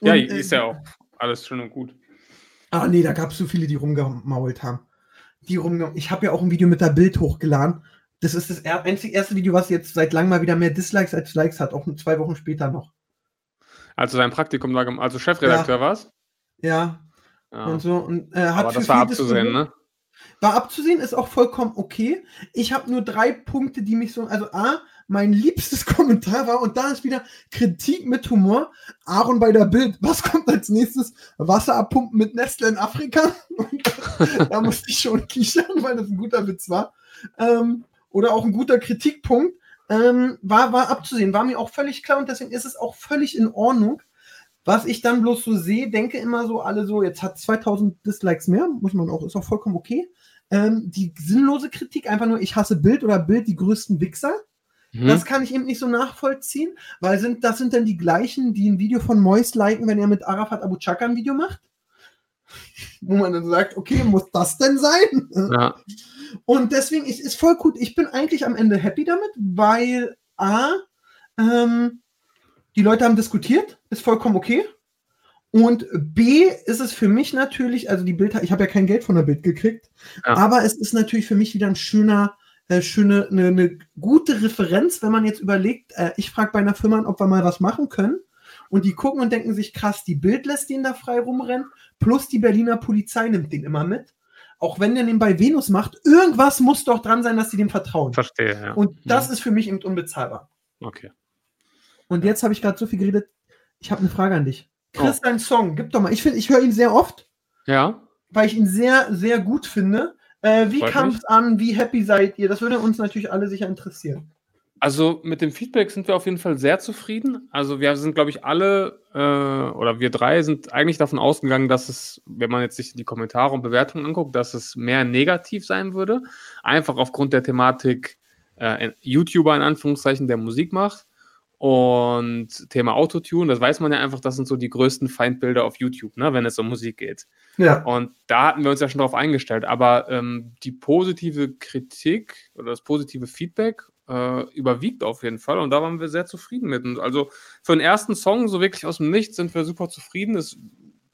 Und, Ja, äh, ist ja auch alles schön und gut. Ah, nee, da gab es so viele, die rumgemault haben. Die rumge ich habe ja auch ein Video mit der Bild hochgeladen. Das ist das einzige erste Video, was jetzt seit langem mal wieder mehr Dislikes als Likes hat, auch zwei Wochen später noch. Als du dein Praktikum da gemacht also Chefredakteur warst? Ja, Ja. und so. Und, äh, hat Aber das war abzusehen, ne? War abzusehen, ist auch vollkommen okay. Ich habe nur drei Punkte, die mich so. Also, A, mein liebstes [LAUGHS] Kommentar war, und da ist wieder Kritik mit Humor. Aaron bei der Bild. Was kommt als nächstes? Wasser abpumpen mit Nestle in Afrika? [LAUGHS] Und da musste ich schon kichern, weil das ein guter Witz war. Ähm, oder auch ein guter Kritikpunkt. Ähm, war, war abzusehen, war mir auch völlig klar und deswegen ist es auch völlig in Ordnung. Was ich dann bloß so sehe, denke immer so, alle so, jetzt hat 2000 Dislikes mehr, muss man auch, ist auch vollkommen okay. Ähm, die sinnlose Kritik, einfach nur, ich hasse Bild oder Bild, die größten Wichser. Mhm. Das kann ich eben nicht so nachvollziehen, weil sind, das sind dann die gleichen, die ein Video von Mois liken, wenn er mit Arafat Abu Chaka ein Video macht. Wo man dann sagt, okay, muss das denn sein? Ja. Und deswegen ist es voll gut. Ich bin eigentlich am Ende happy damit, weil A, ähm, die Leute haben diskutiert, ist vollkommen okay. Und B ist es für mich natürlich, also die Bild, ich habe ja kein Geld von der Bild gekriegt, Ja. aber es ist natürlich für mich wieder ein schöner, äh, schöne, eine, eine gute Referenz, wenn man jetzt überlegt, äh, ich frage bei einer Firma an, ob wir mal was machen können. Und die gucken und denken sich, krass, die Bild lässt den da frei rumrennen, plus die Berliner Polizei nimmt den immer mit. Auch wenn der den bei Venus macht, irgendwas muss doch dran sein, dass sie dem vertrauen. Verstehe, ja. Und das ist für mich eben unbezahlbar. Okay. Und jetzt habe ich gerade so viel geredet. Ich habe eine Frage an dich. Chris, Oh. dein Song, gib doch mal. Ich finde, ich höre ihn sehr oft, Ja, weil ich ihn sehr, sehr gut finde. Äh, wie kam es an? Wie happy seid ihr? Das würde uns natürlich alle sicher interessieren. Also mit dem Feedback sind wir auf jeden Fall sehr zufrieden. Also wir sind, glaube ich, alle äh, oder wir drei sind eigentlich davon ausgegangen, dass es, wenn man jetzt sich die Kommentare und Bewertungen anguckt, dass es mehr negativ sein würde. Einfach aufgrund der Thematik äh, ein YouTuber in Anführungszeichen, der Musik macht. Und Thema Autotune, das weiß man ja einfach, das sind so die größten Feindbilder auf YouTube, ne, wenn es um Musik geht. Ja. Und da hatten wir uns ja schon darauf eingestellt. Aber ähm, die positive Kritik oder das positive Feedback äh, überwiegt auf jeden Fall. Und da waren wir sehr zufrieden mit. Und also für den ersten Song, so wirklich aus dem Nichts, sind wir super zufrieden. Es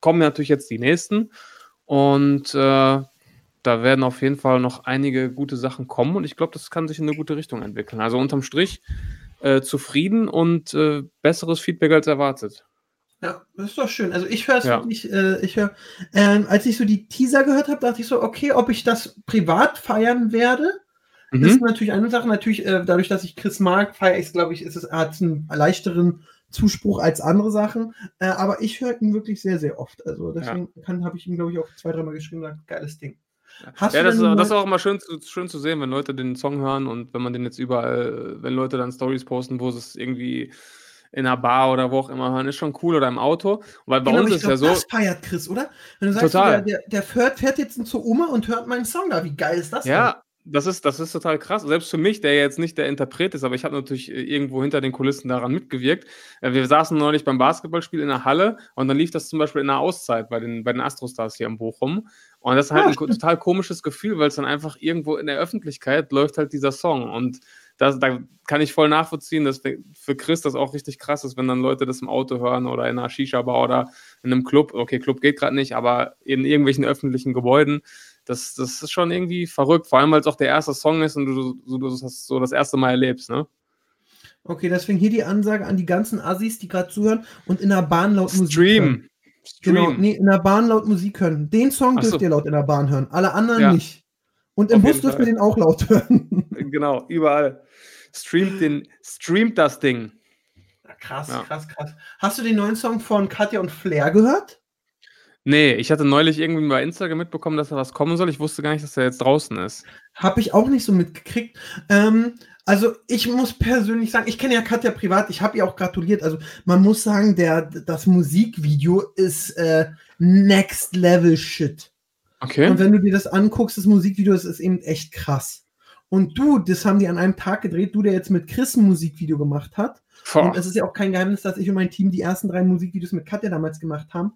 kommen natürlich jetzt die nächsten. Und äh, da werden auf jeden Fall noch einige gute Sachen kommen. Und ich glaube, das kann sich in eine gute Richtung entwickeln. Also unterm Strich äh, zufrieden und äh, besseres Feedback als erwartet. Ja, das ist doch schön. Also ich höre es Ja. wirklich, äh, ich höre, ähm, als ich so die Teaser gehört habe, dachte ich so, okay, ob ich das privat feiern werde, Mhm. ist natürlich eine Sache. Natürlich, äh, dadurch, dass ich Chris mag, feiere ich es, glaube ich, ist es, hat einen leichteren Zuspruch als andere Sachen. Äh, aber ich höre ihn wirklich sehr, sehr oft. Also deswegen kann habe ich ihm, glaube ich, auch zwei, dreimal geschrieben und gesagt, geiles Ding. Hast ja, du das ist, das ist mal- auch immer schön zu, schön zu sehen, wenn Leute den Song hören und wenn man den jetzt überall, wenn Leute dann Stories posten, wo sie es irgendwie in einer Bar oder wo auch immer hören, ist schon cool oder im Auto. Weil bei Genau, uns ist glaub, ja so, Das feiert Chris, oder? Wenn du sagst, Total. der, der, der fährt, fährt jetzt zur Oma und hört meinen Song da. Wie geil ist das ja, das ist, das ist total krass. Selbst für mich, der jetzt nicht der Interpret ist, aber ich habe natürlich äh, irgendwo hinter den Kulissen daran mitgewirkt. Äh, Wir saßen neulich beim Basketballspiel in der Halle und dann lief das zum Beispiel in der Auszeit bei den, bei den Astrostars hier in Bochum. Und das ist halt Ja, ein ko- total komisches Gefühl, weil es dann einfach irgendwo in der Öffentlichkeit läuft halt dieser Song. Und das, da kann ich voll nachvollziehen, dass für Chris das auch richtig krass ist, wenn dann Leute das im Auto hören oder in einer Shisha-Bar oder in einem Club. Okay, Club geht gerade nicht, aber in irgendwelchen öffentlichen Gebäuden. Das, das ist schon irgendwie verrückt, vor allem weil es auch der erste Song ist und du, du, du das so das erste Mal erlebst, ne? Okay, deswegen hier die Ansage an die ganzen Assis, die gerade zuhören und in der Bahn laut Musik hören. Stream. Stream. Genau, nee, in der Bahn laut Musik hören. Den Song Ach so. dürft ihr laut in der Bahn hören, alle anderen Ja. nicht. Und im Auf Bus dürft ihr den auch laut [LAUGHS] hören. Genau, überall. Streamt, den, streamt das Ding. krass, Ja. krass, krass. Hast du den neuen Song von Katja und Flair gehört? Nee, ich hatte neulich irgendwie bei Instagram mitbekommen, dass da was kommen soll. Ich wusste gar nicht, dass er jetzt draußen ist. Habe ich auch nicht so mitgekriegt. Ähm, also ich muss persönlich sagen, ich kenne ja Katja privat, ich habe ihr auch gratuliert. Also man muss sagen, der, das Musikvideo ist äh, Next Level Shit. Okay. Und wenn du dir das anguckst, das Musikvideo, das ist eben echt krass. Und du, das haben die an einem Tag gedreht, du, der jetzt mit Chris ein Musikvideo gemacht hat. Boah. Und es ist ja auch kein Geheimnis, dass ich und mein Team die ersten drei Musikvideos mit Katja damals gemacht haben.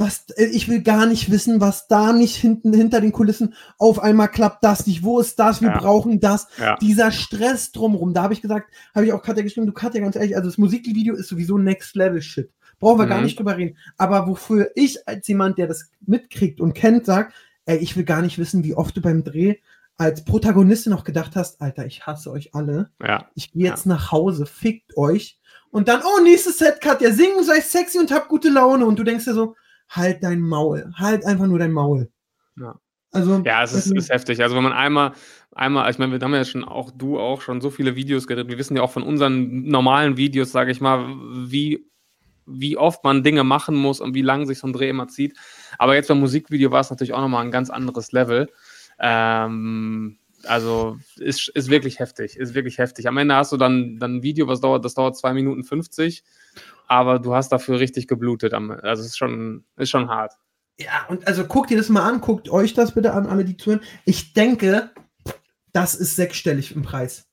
Was, äh, ich will gar nicht wissen, was da nicht hinten hinter den Kulissen auf einmal klappt das nicht. Wo ist das? Wir Ja. brauchen das. Ja. Dieser Stress drumrum. Da habe ich gesagt, habe ich auch Katja geschrieben, du Katja, ganz ehrlich, also das Musikvideo ist sowieso Next Level Shit. Brauchen wir gar Mhm. nicht drüber reden. Aber wofür ich als jemand, der das mitkriegt und kennt, sagt, ey, ich will gar nicht wissen, wie oft du beim Dreh als Protagonistin noch gedacht hast, Alter, ich hasse euch alle. Ja. Ich gehe jetzt nach Hause, fickt euch. Und dann, oh, nächstes Set, Katja, singen, sei sexy und hab gute Laune. Und du denkst dir so, halt dein Maul. Halt einfach nur dein Maul. Ja. Also, Ja, es ist, ist heftig. Also wenn man einmal, einmal, ich meine, wir haben ja schon auch, du auch schon so viele Videos gedreht. Wir wissen ja auch von unseren normalen Videos, sage ich mal, wie, wie oft man Dinge machen muss und wie lange sich so ein Dreh immer zieht. Aber jetzt beim Musikvideo war es natürlich auch nochmal ein ganz anderes Level. Ähm, also ist, ist wirklich heftig, ist wirklich heftig. Am Ende hast du dann, dann ein Video, was dauert, das dauert 2 Minuten 50, aber du hast dafür richtig geblutet. Also es ist schon, ist schon hart. Ja, und also guckt ihr das mal an, guckt euch das bitte an, alle, die zuhören. Ich denke, das ist sechsstellig im Preis.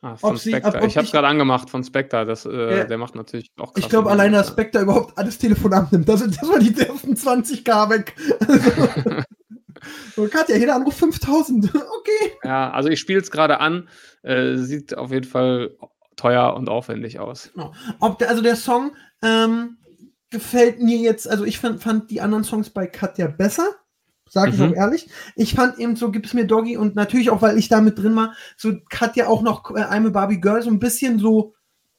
Ah, von sie- Spectre. ob- ob ich habe ich- gerade angemacht von Spectre. Das, äh, Ja. Der macht natürlich auch Ich glaube, allein, Musik, dass Spectre überhaupt alles Telefon abnimmt. Das, das war die ersten 20k weg. Also, so, Katja, jeder Anruf 5000. [LAUGHS] Okay. Ja, also ich spiele es gerade an. Äh, sieht auf jeden Fall teuer und aufwendig aus. Ob der, also der Song ähm, gefällt mir jetzt, also ich fand, fand die anderen Songs bei Katja besser. Sage ich Mhm. auch ehrlich. Ich fand eben so, gibt es mir Doggy und natürlich auch, weil ich da mit drin war, so Katja auch noch äh, I'm a Barbie Girl, so ein bisschen so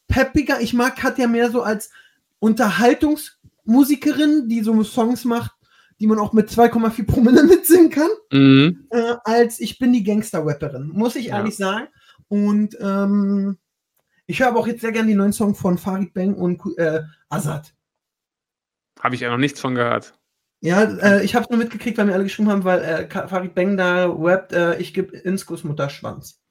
peppiger. Ich mag Katja mehr so als Unterhaltungsmusikerin, die so Songs macht, die man auch mit 2,4 Promille [LAUGHS] mitsingen kann Mhm. äh, als ich bin die Gangster-Rapperin, muss ich Ja. ehrlich sagen. Und ähm, ich höre aber auch jetzt sehr gerne die neuen Songs von Farid Bang und äh, Azad. Habe ich ja noch nichts von gehört. Ja, äh, ich habe es nur mitgekriegt, weil mir alle geschrieben haben, weil äh, Farid Bang da rappt, äh, ich gebe Inskos Mutter Schwanz.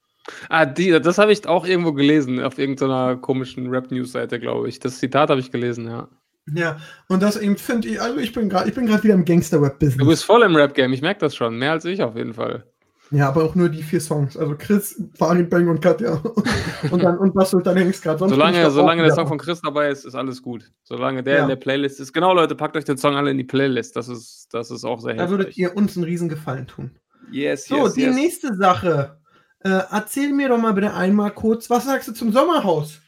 Ah, die, das habe ich auch irgendwo gelesen, auf irgendeiner komischen Rap-News-Seite, glaube ich. Das Zitat habe ich gelesen, ja. Ja, und das eben finde ich, also ich bin gerade, ich bin gerade wieder im Du Gangster-Rap-Business. bist voll im Rap-Game, ich merke das schon. Mehr als ich auf jeden Fall. Ja, aber auch nur die vier Songs. Also Chris, Farid Bang und Katja. [LAUGHS] und dann und was dann hängst gerade. Solange, solange der Song von Chris dabei ist, ist alles gut. Solange der Ja. in der Playlist ist. Genau, Leute, packt euch den Song alle in die Playlist. Das ist, das ist auch sehr Da würdet hilfreich. ihr uns einen riesen Gefallen tun. Yes, So, yes, die yes. nächste Sache. Äh, erzähl mir doch mal bitte einmal kurz, was sagst du zum Sommerhaus?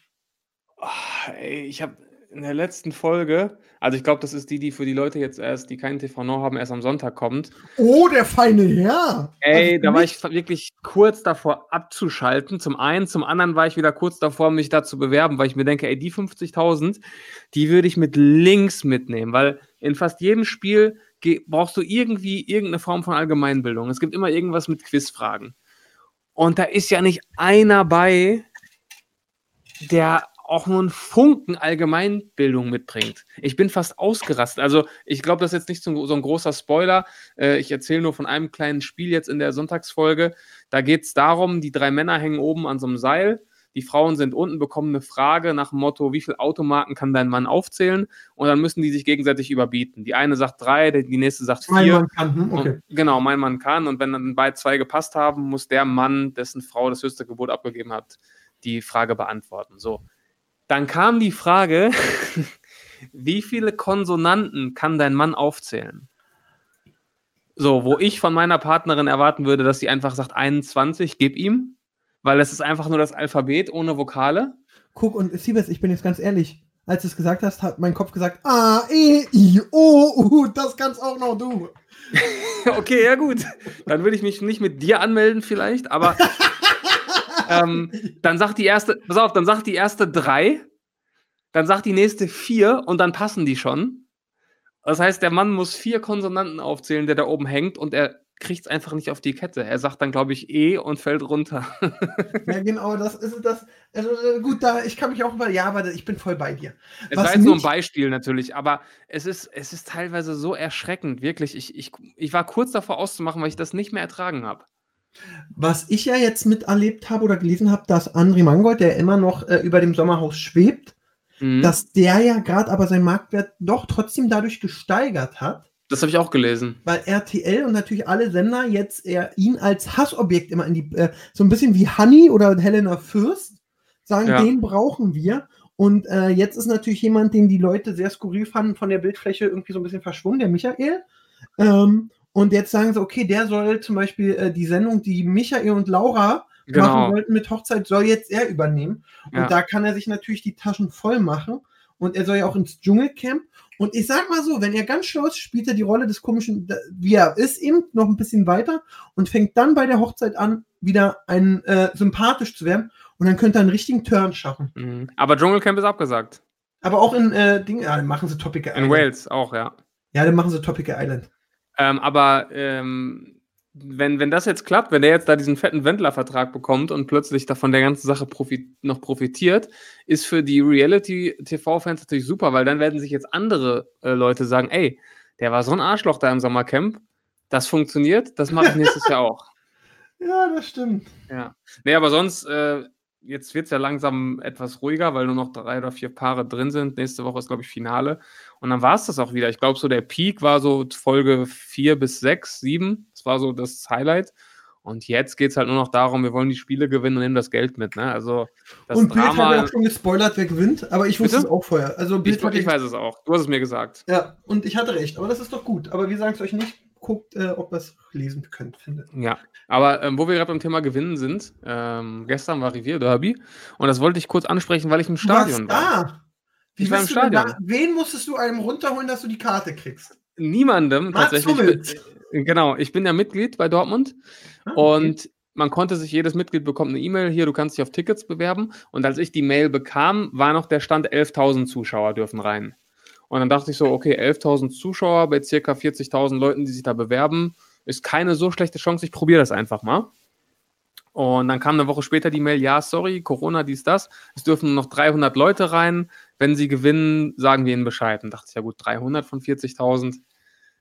Ah, ey, ich habe in der letzten Folge, also ich glaube, das ist die, die für die Leute jetzt erst, die keinen TV Now haben, erst am Sonntag kommt. Oh, der feine Herr. Ey, Also da war ich wirklich kurz davor abzuschalten. Zum einen, zum anderen war ich wieder kurz davor, mich da zu bewerben, weil ich mir denke, ey, die 50.000, die würde ich mit links mitnehmen, weil in fast jedem Spiel brauchst du irgendwie irgendeine Form von Allgemeinbildung. Es gibt immer irgendwas mit Quizfragen. Und da ist ja nicht einer bei, der auch nur einen Funken Allgemeinbildung mitbringt. Ich bin fast ausgerastet. Also ich glaube, das ist jetzt nicht so, so ein großer Spoiler. Äh, ich erzähle nur von einem kleinen Spiel jetzt in der Sonntagsfolge. Da geht es darum, die drei Männer hängen oben an so einem Seil. Die Frauen sind unten, bekommen eine Frage nach dem Motto, wie viele Automarken kann dein Mann aufzählen? Und dann müssen die sich gegenseitig überbieten. Die eine sagt drei, die nächste sagt Mein vier. Mann kann, hm, okay. Und, genau, mein Mann kann. Und wenn dann beide zwei gepasst haben, muss der Mann, dessen Frau das höchste Gebot abgegeben hat, die Frage beantworten. So. Dann kam die Frage, [LAUGHS] wie viele Konsonanten kann dein Mann aufzählen? So, wo ich von meiner Partnerin erwarten würde, dass sie einfach sagt 21, gib ihm, weil es ist einfach nur das Alphabet ohne Vokale. Guck, und Siebes, ich bin jetzt ganz ehrlich. Als du es gesagt hast, hat mein Kopf gesagt, A, E, I, O, U, das kannst auch noch du. [LAUGHS] Okay, ja gut. Dann würde ich mich nicht mit dir anmelden vielleicht, aber [LAUGHS] ähm, dann sagt die erste, pass auf, dann sagt die erste drei, dann sagt die nächste vier und dann passen die schon. Das heißt, der Mann muss vier Konsonanten aufzählen, der da oben hängt und er kriegt es einfach nicht auf die Kette. Er sagt dann, glaube ich, E und fällt runter. [LAUGHS] Ja, genau, das ist das. Also äh, gut, da, ich kann mich auch über, ja, aber ich bin voll bei dir. Es war jetzt nur ein Beispiel natürlich, aber es ist, es ist teilweise so erschreckend, wirklich. Ich, ich, ich war kurz davor auszumachen, weil ich das nicht mehr ertragen habe. Was ich ja jetzt miterlebt habe oder gelesen habe, dass André Mangold, der immer noch äh, über dem Sommerhaus schwebt, Mhm. dass der ja gerade aber seinen Marktwert doch trotzdem dadurch gesteigert hat, das habe ich auch gelesen. weil RTL und natürlich alle Sender jetzt eher ihn als Hassobjekt immer in die, äh, so ein bisschen wie Honey oder Helena Fürst, sagen, Ja. den brauchen wir. Und äh, jetzt ist natürlich jemand, den die Leute sehr skurril fanden, von der Bildfläche irgendwie so ein bisschen verschwunden, der Michael. Ähm, und jetzt sagen sie, okay, der soll zum Beispiel äh, die Sendung, die Michael und Laura machen Genau. wollten mit Hochzeit, soll jetzt er übernehmen. Und Ja. da kann er sich natürlich die Taschen voll machen. Und er soll ja auch ins Dschungelcamp. Und ich sag mal so, wenn er ganz schlau ist, spielt er die Rolle des komischen, wie er ist, eben noch ein bisschen weiter und fängt dann bei der Hochzeit an, wieder ein äh, sympathisch zu werden. Und dann könnte er einen richtigen Turn schaffen. Mhm. Aber Dschungelcamp ist abgesagt. Aber auch in äh, Dingen, ja, dann machen sie Topic In Island. Wales auch, ja. Ja, dann machen sie Topic Island. Ähm, aber ähm, wenn, wenn das jetzt klappt, wenn der jetzt da diesen fetten Wendler-Vertrag bekommt und plötzlich davon der ganzen Sache profi noch profitiert, ist für die Reality-TV-Fans natürlich super, weil dann werden sich jetzt andere äh, Leute sagen, ey, der war so ein Arschloch da im Sommercamp, das funktioniert, das mache ich nächstes Jahr auch. [LAUGHS] Ja, das stimmt. Ja. Nee, aber sonst, äh, jetzt wird es ja langsam etwas ruhiger, weil nur noch drei oder vier Paare drin sind. Nächste Woche ist, glaube ich, Finale. Und dann war es das auch wieder. Ich glaube, so der Peak war so Folge vier bis sechs, sieben. Das war so das Highlight. Und jetzt geht es halt nur noch darum, wir wollen die Spiele gewinnen und nehmen das Geld mit. Ne? Also das und Bild Drama. hat ja schon gespoilert, wer gewinnt, aber ich wusste Bitte? es auch vorher. Also Bild ich, ich weiß es auch. Du hast es mir gesagt. Ja, und ich hatte recht, aber das ist doch gut. Aber wir sagen es euch nicht. Guckt, äh, ob ihr es lesen könnt, findet. Ja, aber ähm, wo wir gerade beim Thema Gewinnen sind, ähm, gestern war Revier Derby und das wollte ich kurz ansprechen, weil ich im Stadion Was? war. Ah, wie Ich war im Stadion. Da? Wen musstest du einem runterholen, dass du die Karte kriegst? Niemandem Mats tatsächlich. Äh, Genau, ich bin ja Mitglied bei Dortmund Ah, okay. und man konnte sich, jedes Mitglied bekommt eine E-Mail, hier, du kannst dich auf Tickets bewerben. Und als ich die Mail bekam, war noch der Stand, 11.000 Zuschauer dürfen rein. Und dann dachte ich so, okay, 11.000 Zuschauer bei circa 40.000 Leuten, die sich da bewerben, ist keine so schlechte Chance, ich probiere das einfach mal. Und dann kam eine Woche später die Mail, ja, sorry, Corona, dies, das. Es dürfen noch 300 Leute rein. Wenn sie gewinnen, sagen wir ihnen Bescheid. Und dachte ich, ja gut, 300 von 40.000,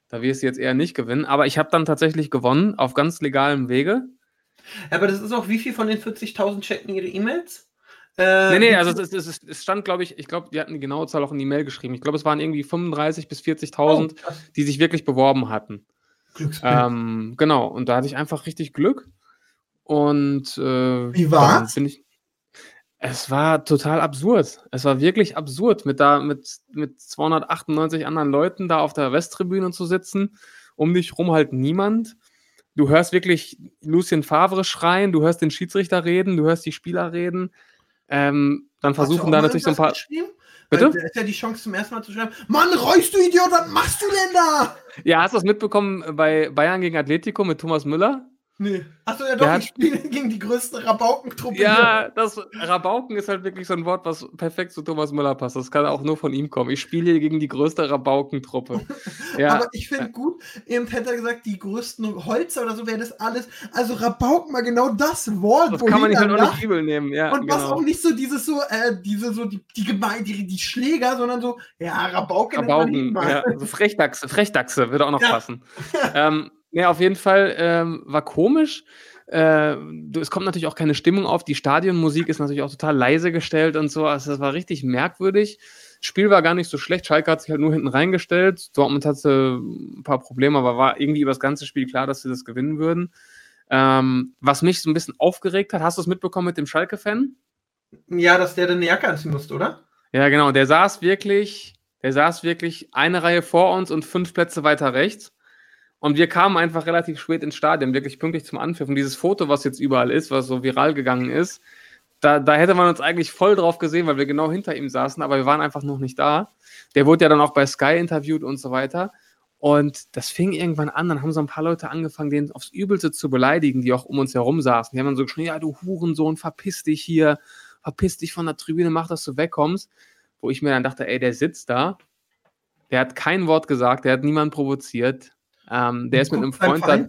da wirst du jetzt eher nicht gewinnen. Aber ich habe dann tatsächlich gewonnen, auf ganz legalem Wege. Aber das ist auch, wie viel von den 40.000 checken ihre E-Mails? Äh, Nee, nee, also es, es, es, stand, glaube ich, ich glaube, die hatten die genaue Zahl auch in die Mail geschrieben. Ich glaube, es waren irgendwie 35.000 bis 40.000, Oh, die sich wirklich beworben hatten. Ähm, genau, und da hatte ich einfach richtig Glück. Und äh, Wie war's? ich. Es war total absurd. Es war wirklich absurd, mit da mit, mit 298 anderen Leuten da auf der Westtribüne zu sitzen. Um dich rum halt niemand. Du hörst wirklich Lucien Favre schreien, du hörst den Schiedsrichter reden, du hörst die Spieler reden. Ähm, dann versuchen da natürlich so ein paar. geschrieben? Bitte? Da ist ja die Chance zum ersten Mal zu schreiben: Mann, Reus, du Idiot, was machst du denn da? Ja, hast du das mitbekommen bei Bayern gegen Atletico mit Thomas Müller? Nee. Achso, ja doch, ich spiele [LAUGHS] gegen die größte Rabaukentruppe. Ja, das Rabauken ist halt wirklich so ein Wort, was perfekt zu Thomas Müller passt. Das kann auch nur von ihm kommen. Ich spiele hier gegen die größte Rabaukentruppe. [LAUGHS] Ja, Aber ich finde gut, eben hätte er gesagt, die größten Holzer oder so wäre das alles. Also Rabauken mal genau das Wort, das kann man nicht, halt auch nicht übel nehmen. Ja, Und was auch genau. nicht so dieses so, äh, diese so, die, die gemein, die, die Schläger, sondern so, ja, Rabauken, mal. ja. [LAUGHS] Also Frechdachse, Frechdachse würde auch noch Ja. passen. ähm, nee, auf jeden Fall ähm, war komisch. Äh, es kommt natürlich auch keine Stimmung auf. Die Stadionmusik ist natürlich auch total leise gestellt und so. Also das war richtig merkwürdig. Spiel war gar nicht so schlecht. Schalke hat sich halt nur hinten reingestellt. Dortmund hatte ein paar Probleme, aber war irgendwie über das ganze Spiel klar, dass sie das gewinnen würden. Ähm, was mich so ein bisschen aufgeregt hat, hast du es mitbekommen mit dem Schalke-Fan? Ja, dass der dann eine Jacke anziehen musste, oder? Ja, genau. Der saß wirklich, der saß wirklich eine Reihe vor uns und fünf Plätze weiter rechts. Und wir kamen einfach relativ spät ins Stadion, wirklich pünktlich zum Anpfiff. Und dieses Foto, was jetzt überall ist, was so viral gegangen ist, da, da hätte man uns eigentlich voll drauf gesehen, weil wir genau hinter ihm saßen, aber wir waren einfach noch nicht da. Der wurde ja dann auch bei Sky interviewt und so weiter. Und das fing irgendwann an, dann haben so ein paar Leute angefangen, den aufs Übelste zu beleidigen, die auch um uns herum saßen. Die haben dann so geschrien, ja, du Hurensohn, verpiss dich hier, verpiss dich von der Tribüne, mach, dass du wegkommst. Wo ich mir dann dachte, ey, der sitzt da, der hat kein Wort gesagt, der hat niemanden provoziert. Ähm, der ist mit einem Freund da.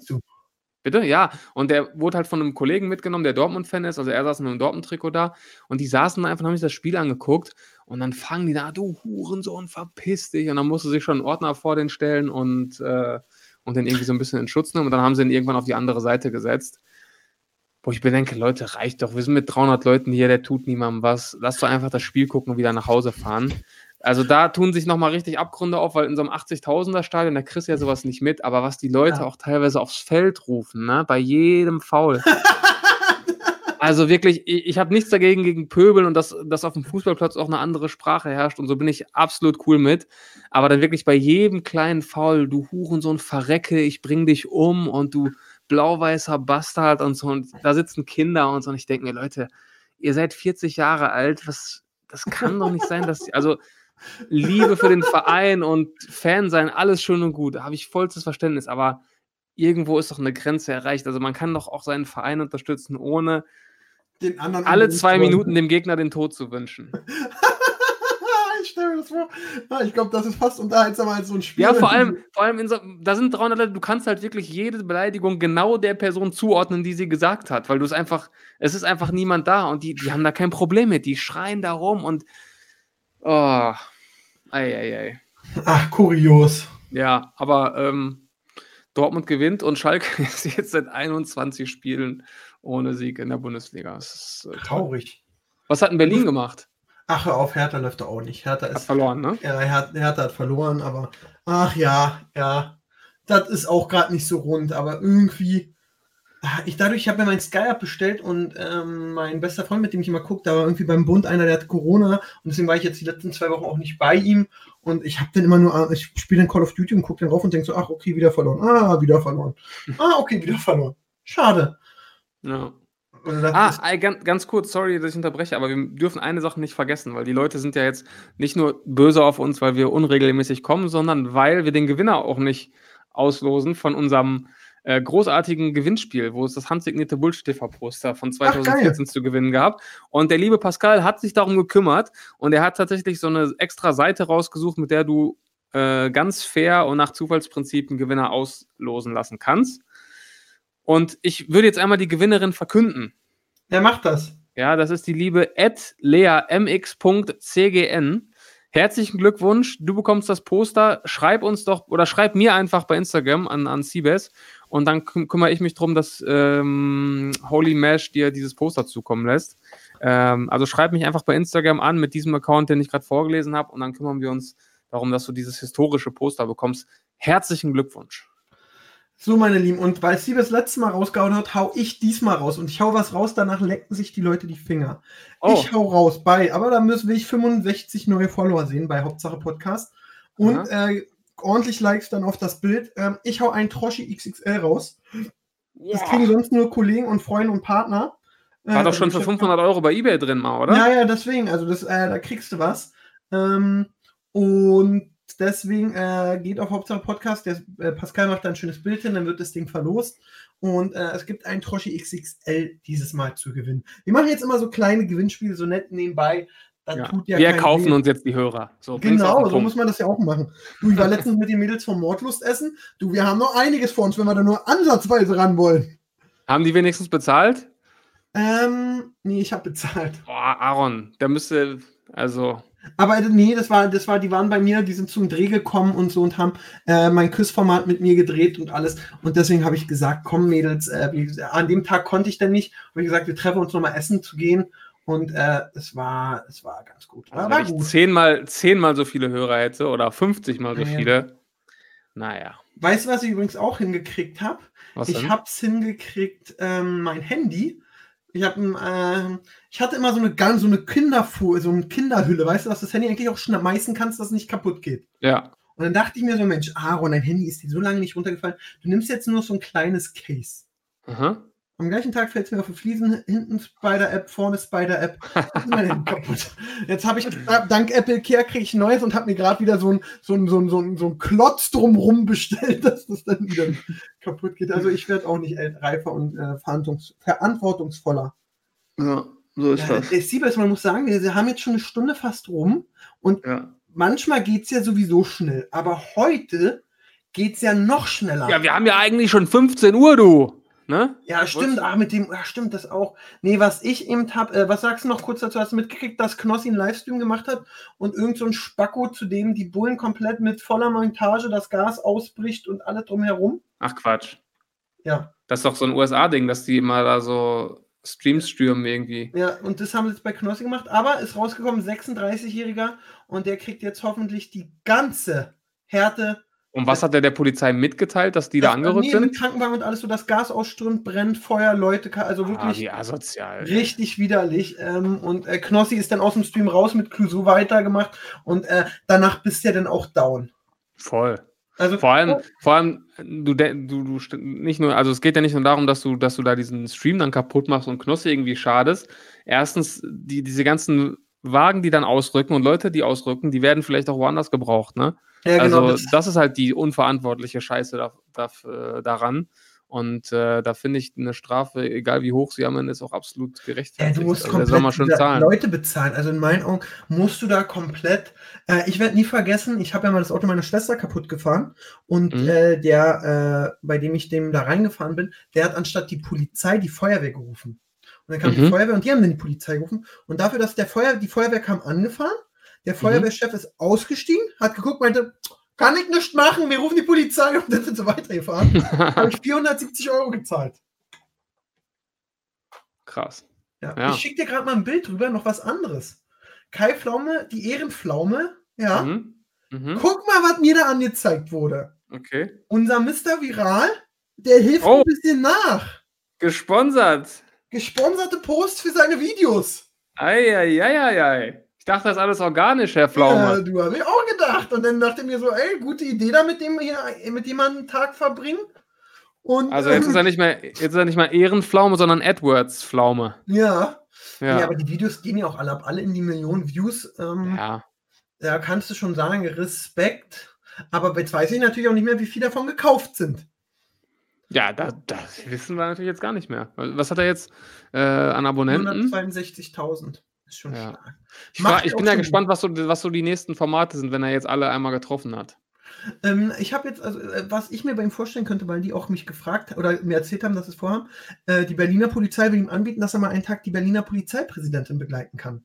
Bitte? Ja. Und der wurde halt von einem Kollegen mitgenommen, der Dortmund-Fan ist. Also er saß mit einem Dortmund-Trikot da. Und die saßen da einfach und haben sich das Spiel angeguckt. Und dann fangen die da, du Hurensohn, verpiss dich. Und dann musste sich schon ein Ordner vor den stellen und, äh, und den irgendwie so ein bisschen in Schutz nehmen. Und dann haben sie ihn irgendwann auf die andere Seite gesetzt. Wo ich bedenke, Leute, reicht doch. Wir sind mit 300 Leuten hier, der tut niemandem was. Lass doch einfach das Spiel gucken und wieder nach Hause fahren. Also da tun sich nochmal richtig Abgründe auf, weil in so einem 80.000er Stadion, da kriegst du ja sowas nicht mit. Aber was die Leute Ja. auch teilweise aufs Feld rufen, ne? bei jedem Foul. [LAUGHS] Also wirklich, ich, ich habe nichts dagegen gegen Pöbeln und dass, dass auf dem Fußballplatz auch eine andere Sprache herrscht und so bin ich absolut cool mit. Aber dann wirklich bei jedem kleinen Foul, du Hurensohn, verrecke, ich bring dich um und du blau-weißer Bastard und so und da sitzen Kinder und so und ich denke mir, Leute, ihr seid 40 Jahre alt, was, das kann doch nicht sein, dass, also Liebe für den Verein und Fan sein, alles schön und gut, da habe ich vollstes Verständnis, aber irgendwo ist doch eine Grenze erreicht. Also man kann doch auch seinen Verein unterstützen, ohne Den anderen alle zwei. Minuten dem Gegner den Tod zu wünschen. [LAUGHS] ich stelle mir das vor. Ah, ich glaube, das ist fast unterhaltsamer als so ein Spiel. Ja, vor allem, vor allem in so, da sind 300 Leute, du kannst halt wirklich jede Beleidigung genau der Person zuordnen, die sie gesagt hat, weil du es einfach, es ist einfach niemand da und die, die haben da kein Problem mit, die schreien da rum und oh, ei, ei, ei. Ach, kurios. Ja, aber ähm, Dortmund gewinnt und Schalke [LAUGHS] ist jetzt seit 21 Spielen ohne Sieg in der Bundesliga. Das ist, äh. Traurig. Was hat denn Berlin gemacht? Ach, hör auf, Hertha läuft auch nicht. Hertha Hat ist. verloren, ne? Ja, Her Hertha hat verloren, aber. Ach ja, ja. Das ist auch gerade nicht so rund, aber irgendwie. Ah, Ich dadurch, ich habe mir mein Sky-Up bestellt und ähm, mein bester Freund, mit dem ich immer gucke, da war irgendwie beim Bund einer, der hat Corona und deswegen war ich jetzt die letzten zwei Wochen auch nicht bei ihm und ich habe dann immer nur, ich spiele dann Call of Duty und gucke dann rauf und denke so, ach okay, wieder verloren, ah, wieder verloren, ah, okay, wieder verloren. Schade. Ja. Ah, ganz, ganz kurz, sorry, dass ich unterbreche, aber wir dürfen eine Sache nicht vergessen, weil die Leute sind ja jetzt nicht nur böse auf uns, weil wir unregelmäßig kommen, sondern weil wir den Gewinner auch nicht auslosen von unserem äh, großartigen Gewinnspiel, wo es das handsignierte Bullshit-TV-Poster von 2014 zu gewinnen gab. Und der liebe Pascal hat sich darum gekümmert und er hat tatsächlich so eine extra Seite rausgesucht, mit der du äh, ganz fair und nach Zufallsprinzip einen Gewinner auslosen lassen kannst. Und ich würde jetzt einmal die Gewinnerin verkünden. er macht das. Ja, das ist die liebe leamx.cgn. Herzlichen Glückwunsch, du bekommst das Poster. Schreib uns doch oder schreib mir einfach bei Instagram an, an Siebes und dann küm kümmere ich mich darum, dass ähm, Holy Mesh dir dieses Poster zukommen lässt. Ähm, also schreib mich einfach bei Instagram an mit diesem Account, den ich gerade vorgelesen habe und dann kümmern wir uns darum, dass du dieses historische Poster bekommst. Herzlichen Glückwunsch. So, meine Lieben, und weil sie das letzte Mal rausgehauen hat, hau ich diesmal raus. Und ich hau was raus, danach lecken sich die Leute die Finger. Oh, Ich hau raus bei, aber da müssen wir 65 neue Follower sehen bei Hauptsache Podcast. Und äh, ordentlich Likes dann auf das Bild. Ähm, ich hau einen Troschi XXL raus. Das kriegen sonst nur Kollegen und Freunde und Partner. war Äh, doch schon für hab- 500 Euro bei eBay drin mal, oder? Ja, ja, deswegen. Also das, äh, da kriegst du was. Ähm, und deswegen äh, geht auf Hauptsache Podcast. Der äh, Pascal macht da ein schönes Bild hin, dann wird das Ding verlost. Und äh, es gibt einen Troschi XXL dieses Mal zu gewinnen. Wir machen jetzt immer so kleine Gewinnspiele, so nett nebenbei. Das Ja. tut ja wir kaufen weh. uns jetzt die Hörer. So, Genau, so muss man das ja auch machen. Du, ich war letztens mit den Mädels vom Mordlust essen. Du, wir haben noch einiges vor uns, wenn wir da nur ansatzweise ran wollen. Haben die wenigstens bezahlt? Ähm, nee, ich habe bezahlt. Boah, Aaron, der müsste, also, Aber nee, das war, das war, die waren bei mir, die sind zum Dreh gekommen und so und haben äh, mein Küssformat mit mir gedreht und alles. Und deswegen habe ich gesagt, komm Mädels, äh, an dem Tag konnte ich dann nicht. Habe ich gesagt, wir treffen uns nochmal essen zu gehen. Und äh, es war, es war ganz gut. also War, wenn war ich gut. zehnmal, zehnmal so viele Hörer hätte oder 50 mal so Ja, ja. viele. Naja, Weißt du, was ich übrigens auch hingekriegt habe? Ich denn? hab's hingekriegt, ähm, mein Handy. Ich hab, ähm, ich hatte immer so eine ganz so eine Kinderfu so eine Kinderhülle, weißt du, dass das Handy eigentlich auch schmeißen kannst, dass es nicht kaputt geht. ja, Und dann dachte ich mir so, Mensch, Aaron, dein Handy ist dir so lange nicht runtergefallen. Du nimmst jetzt nur so ein kleines Case. aha. Am gleichen Tag fällt es mir auf die Fliesen, hinten Spider-App, vorne Spider-App. Jetzt ist habe ich, dank Apple Care kriege ich ein neues und habe mir gerade wieder so ein, so, ein, so, ein, so, ein, so ein Klotz drumrum bestellt, [LAUGHS] dass das dann wieder kaputt geht. Also ich werde auch nicht reifer und äh, verantwortungs verantwortungsvoller. ja, so ist Äh, der Siebes, man muss sagen, wir haben jetzt schon eine Stunde fast rum und Ja. manchmal geht es ja sowieso schnell, aber heute geht es ja noch schneller. ja, wir haben ja eigentlich schon 15 Uhr, du. Ne? Ja, stimmt. Ach, mit dem, ja, stimmt das auch. Nee, was ich eben hab, äh, was sagst du noch kurz dazu? Hast du mitgekriegt, dass Knossi einen Livestream gemacht hat und irgend so ein Spacko, zu dem die Bullen komplett mit voller Montage das Gas ausbricht und alles drumherum? Ach Quatsch. Ja. Das ist doch so ein USA-Ding, dass die immer da so Streams stürmen irgendwie. Ja, und das haben sie jetzt bei Knossi gemacht, aber ist rausgekommen, 36-Jähriger und der kriegt jetzt hoffentlich die ganze Härte. Und was hat der der Polizei mitgeteilt, dass die da Das- angerückt nee, sind? Mit Krankenwagen und alles so, das Gas ausströmt, brennt, Feuer, Leute, also Ah, wirklich. wie asozial. Richtig widerlich. Ähm, und äh, Knossi ist dann aus dem Stream raus mit Clouseau weitergemacht und äh, danach bist du ja dann auch down. Voll. Also Vor allem, vor allem, du, du, du nicht nur, also es geht ja nicht nur darum, dass du, dass du da diesen Stream dann kaputt machst und Knossi irgendwie schadest. Erstens, die, diese ganzen Wagen, die dann ausrücken und Leute, die ausrücken, die werden vielleicht auch woanders gebraucht, ne? Ja, also genau, das, das, ist halt die unverantwortliche Scheiße da, da, äh, daran. Und äh, da finde ich eine Strafe, egal wie hoch sie am Ende ist, auch absolut ja, gerechtfertigt. du musst also, der soll komplett schön diese zahlen. Leute bezahlen. Also in meinen Augen musst du da komplett. Äh, ich werde nie vergessen, ich habe ja mal das Auto meiner Schwester kaputt gefahren und Mhm. äh, der, äh, bei dem ich dem da reingefahren bin, der hat anstatt die Polizei die Feuerwehr gerufen. Und dann kam die Mhm. Feuerwehr und die haben dann die Polizei gerufen. Und dafür, dass der Feuer, die Feuerwehr kam angefahren, der Mhm. Feuerwehrchef ist ausgestiegen, hat geguckt, meinte, kann ich nichts machen, wir rufen die Polizei und dann sind sie weitergefahren. [LAUGHS] habe ich 470 Euro gezahlt. Krass. Ja. Ja. Ich schicke dir gerade mal ein Bild drüber, noch was anderes. Kai Pflaume, die Ehrenpflaume, ja. Mhm. Mhm. Guck mal, was mir da angezeigt wurde. Okay. Unser Mr. Viral, der hilft Oh. ein bisschen nach. Gesponsert. Gesponserte Posts für seine Videos. Eieieiei. Ich dachte, das ist alles organisch, Herr Ja, Pflaume. du hast ich auch gedacht. Und dann dachte ich mir so, ey, gute Idee da mit dem hier, mit dem man einen Tag verbringen. Und, Also jetzt ähm, ist er nicht mehr, jetzt ist er nicht mehr Ehrenpflaume, sondern Edwards-Pflaume. ja. ja. Ja. aber die Videos gehen ja auch alle ab, alle in die Millionen Views. Ähm, ja. Da kannst du schon sagen, Respekt. Aber jetzt weiß ich natürlich auch nicht mehr, wie viel davon gekauft sind. Ja, da, das wissen wir natürlich jetzt gar nicht mehr. Was hat er jetzt äh, an Abonnenten? 162.000. Ist schon Ja. stark. Ich, fra- ich ja bin ja gespannt, was so, was so die nächsten Formate sind, wenn er jetzt alle einmal getroffen hat. Ähm, ich habe jetzt, also, äh, was ich mir bei ihm vorstellen könnte, weil die auch mich gefragt oder mir erzählt haben, dass sie es vorhaben, äh, die Berliner Polizei will ihm anbieten, dass er mal einen Tag die Berliner Polizeipräsidentin begleiten kann.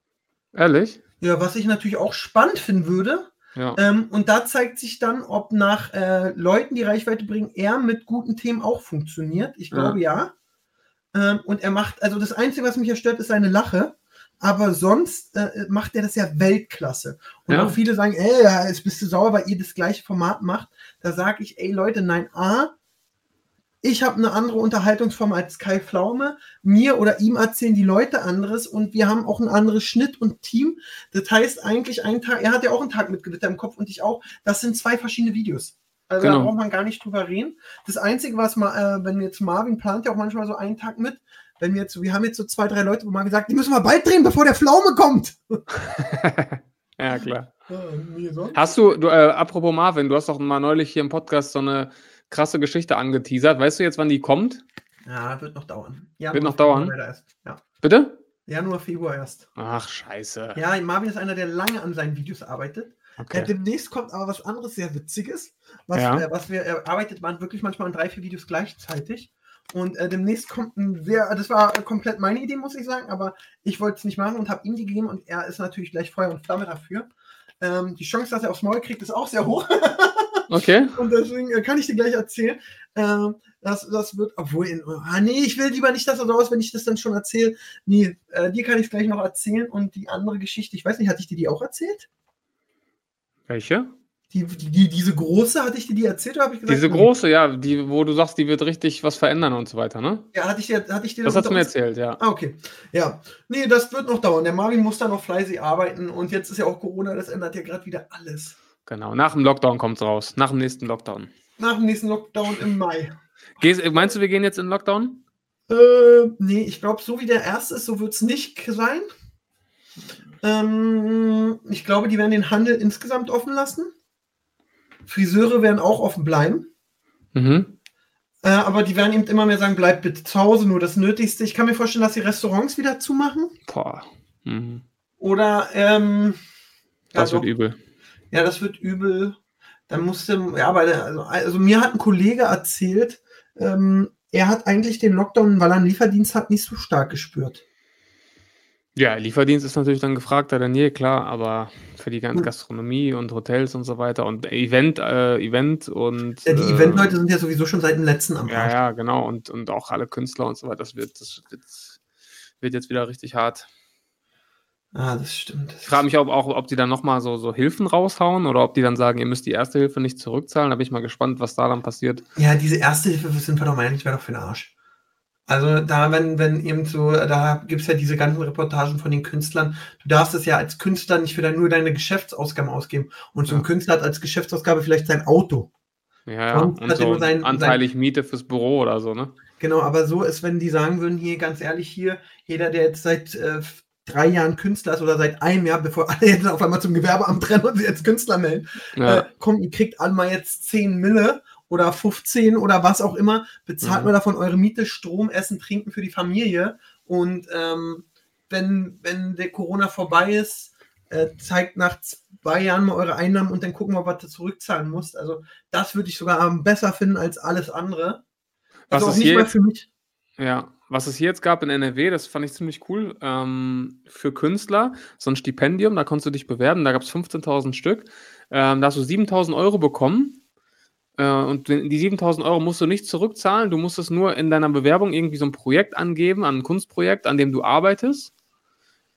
Ehrlich? Ja, was ich natürlich auch spannend finden würde. Ja. Ähm, und da zeigt sich dann, ob nach äh, Leuten, die Reichweite bringen, er mit guten Themen auch funktioniert. Ich glaube ja. Ähm, und er macht, also das Einzige, was mich ja stört, ist seine Lache. Aber sonst äh, macht er das ja Weltklasse. Und Ja. auch viele sagen, ey, ja, jetzt bist du sauer, weil ihr das gleiche Format macht. Da sage ich, ey Leute, nein, A, ich habe eine andere Unterhaltungsform als Kai Pflaume. Mir oder ihm erzählen die Leute anderes und wir haben auch ein anderes Schnitt und Team. Das heißt eigentlich einen Tag, er hat ja auch einen Tag mit Gewitter im Kopf und ich auch. Das sind zwei verschiedene Videos. Also da Genau. braucht man gar nicht drüber reden. Das Einzige, was mal, äh, wenn jetzt Marvin plant ja auch manchmal so einen Tag mit, wenn wir jetzt, wir haben jetzt so zwei, drei Leute, wo Marvin sagt, die müssen wir bald drehen, bevor der Pflaume kommt. [LAUGHS] ja, klar. Ja. Hast du, du äh, apropos Marvin, du hast doch mal neulich hier im Podcast so eine krasse Geschichte angeteasert. Weißt du jetzt, wann die kommt? Ja, wird noch dauern. Januar, Wird noch Februar dauern? Ja. Bitte? Januar, Februar erst. Ach, scheiße. Ja, Marvin ist einer, der lange an seinen Videos arbeitet. Äh, Okay. demnächst kommt aber was anderes sehr Witziges. Was, Ja. äh, was wir, er arbeitet man wirklich manchmal an drei, vier Videos gleichzeitig. Und äh, demnächst kommt ein sehr, das war äh, komplett meine Idee, muss ich sagen, aber ich wollte es nicht machen und habe ihm die gegeben und er ist natürlich gleich Feuer und Flamme dafür. Ähm, die Chance, dass er aufs Maul kriegt, ist auch sehr hoch. [LAUGHS] Okay. Und deswegen äh, kann ich dir gleich erzählen. Ähm, das, das wird, obwohl, in, ah, nee, ich will lieber nicht, dass er so aus, wenn ich das dann schon erzähle. Nee, äh, dir kann ich es gleich noch erzählen. Und die andere Geschichte, ich weiß nicht, hatte ich dir die auch erzählt? Welche? Die, die, die, diese große, hatte ich dir die erzählt oder habe ich gesagt? Diese große, ja, die, wo du sagst, die wird richtig was verändern und so weiter, ne? Ja, hatte ich dir, hatte ich dir Das hast du mir erzählt, ja. Ah, okay. Ja. Nee, das wird noch dauern. Der Marvin muss da noch fleißig arbeiten und jetzt ist ja auch Corona, das ändert ja gerade wieder alles. Genau. Nach dem Lockdown kommt's raus. Nach dem nächsten Lockdown. Nach dem nächsten Lockdown im Mai. Gehst, meinst du, wir gehen jetzt in Lockdown? Äh, nee, ich glaube, so wie der erste ist, so wird es nicht sein. Ähm, ich glaube, die werden den Handel insgesamt offen lassen. Friseure werden auch offen bleiben. Mhm. Äh, aber die werden eben immer mehr sagen, bleibt bitte zu Hause, nur das Nötigste. Ich kann mir vorstellen, dass die Restaurants wieder zumachen. Boah. Mhm. Oder, ähm, Das ja, wird doch. übel. Ja, das wird übel. Dann musste, ja, aber also, also mir hat ein Kollege erzählt, ähm, er hat eigentlich den Lockdown, weil er einen Lieferdienst hat, nicht so stark gespürt. Ja, Lieferdienst ist natürlich dann gefragter denn je, klar, aber für die ganze Hm. Gastronomie und Hotels und so weiter und Event, äh, Event und. Ja, die äh, Eventleute sind ja sowieso schon seit dem letzten am Ja, ja, genau. Und, und auch alle Künstler und so weiter. Das wird, das wird, wird jetzt wieder richtig hart. Ah, das stimmt. Ich frage mich auch, auch, ob die dann nochmal so, so Hilfen raushauen oder ob die dann sagen, ihr müsst die erste Hilfe nicht zurückzahlen. Da bin ich mal gespannt, was da dann passiert. Ja, diese erste Hilfe sind wir doch mal ehrlich, wäre doch für den Arsch. Also da, wenn, wenn eben so, da gibt es ja diese ganzen Reportagen von den Künstlern. Du darfst es ja als Künstler nicht für dein, nur deine Geschäftsausgaben ausgeben. Und so ein Ja. Künstler hat als Geschäftsausgabe vielleicht sein Auto. Ja, ja. Sonst Und so sein- anteilig Miete fürs Büro oder so, ne? Genau, aber so ist, wenn die sagen würden, hier ganz ehrlich, hier, jeder, der jetzt seit äh, drei Jahren Künstler ist oder seit einem Jahr, bevor alle jetzt auf einmal zum Gewerbeamt rennen und sich als Künstler melden, Ja, äh, komm, ihr kriegt einmal jetzt 10 Mille oder 15 oder was auch immer, bezahlt Mhm. mal davon eure Miete, Strom, Essen, Trinken für die Familie und ähm, wenn, wenn der Corona vorbei ist, äh, zeigt nach zwei Jahren mal eure Einnahmen und dann gucken wir, was du zurückzahlen musst. Also das würde ich sogar besser finden als alles andere. Was Also auch ist nicht hier mal für mich. ja. Was es hier jetzt gab in NRW, das fand ich ziemlich cool. Ähm, für Künstler so ein Stipendium, da konntest du dich bewerben. Da gab es 15.000 Stück. Ähm, da hast du 7.000 Euro bekommen. Äh, und die 7.000 Euro musst du nicht zurückzahlen. Du musst es nur in deiner Bewerbung irgendwie so ein Projekt angeben, an ein Kunstprojekt, an dem du arbeitest.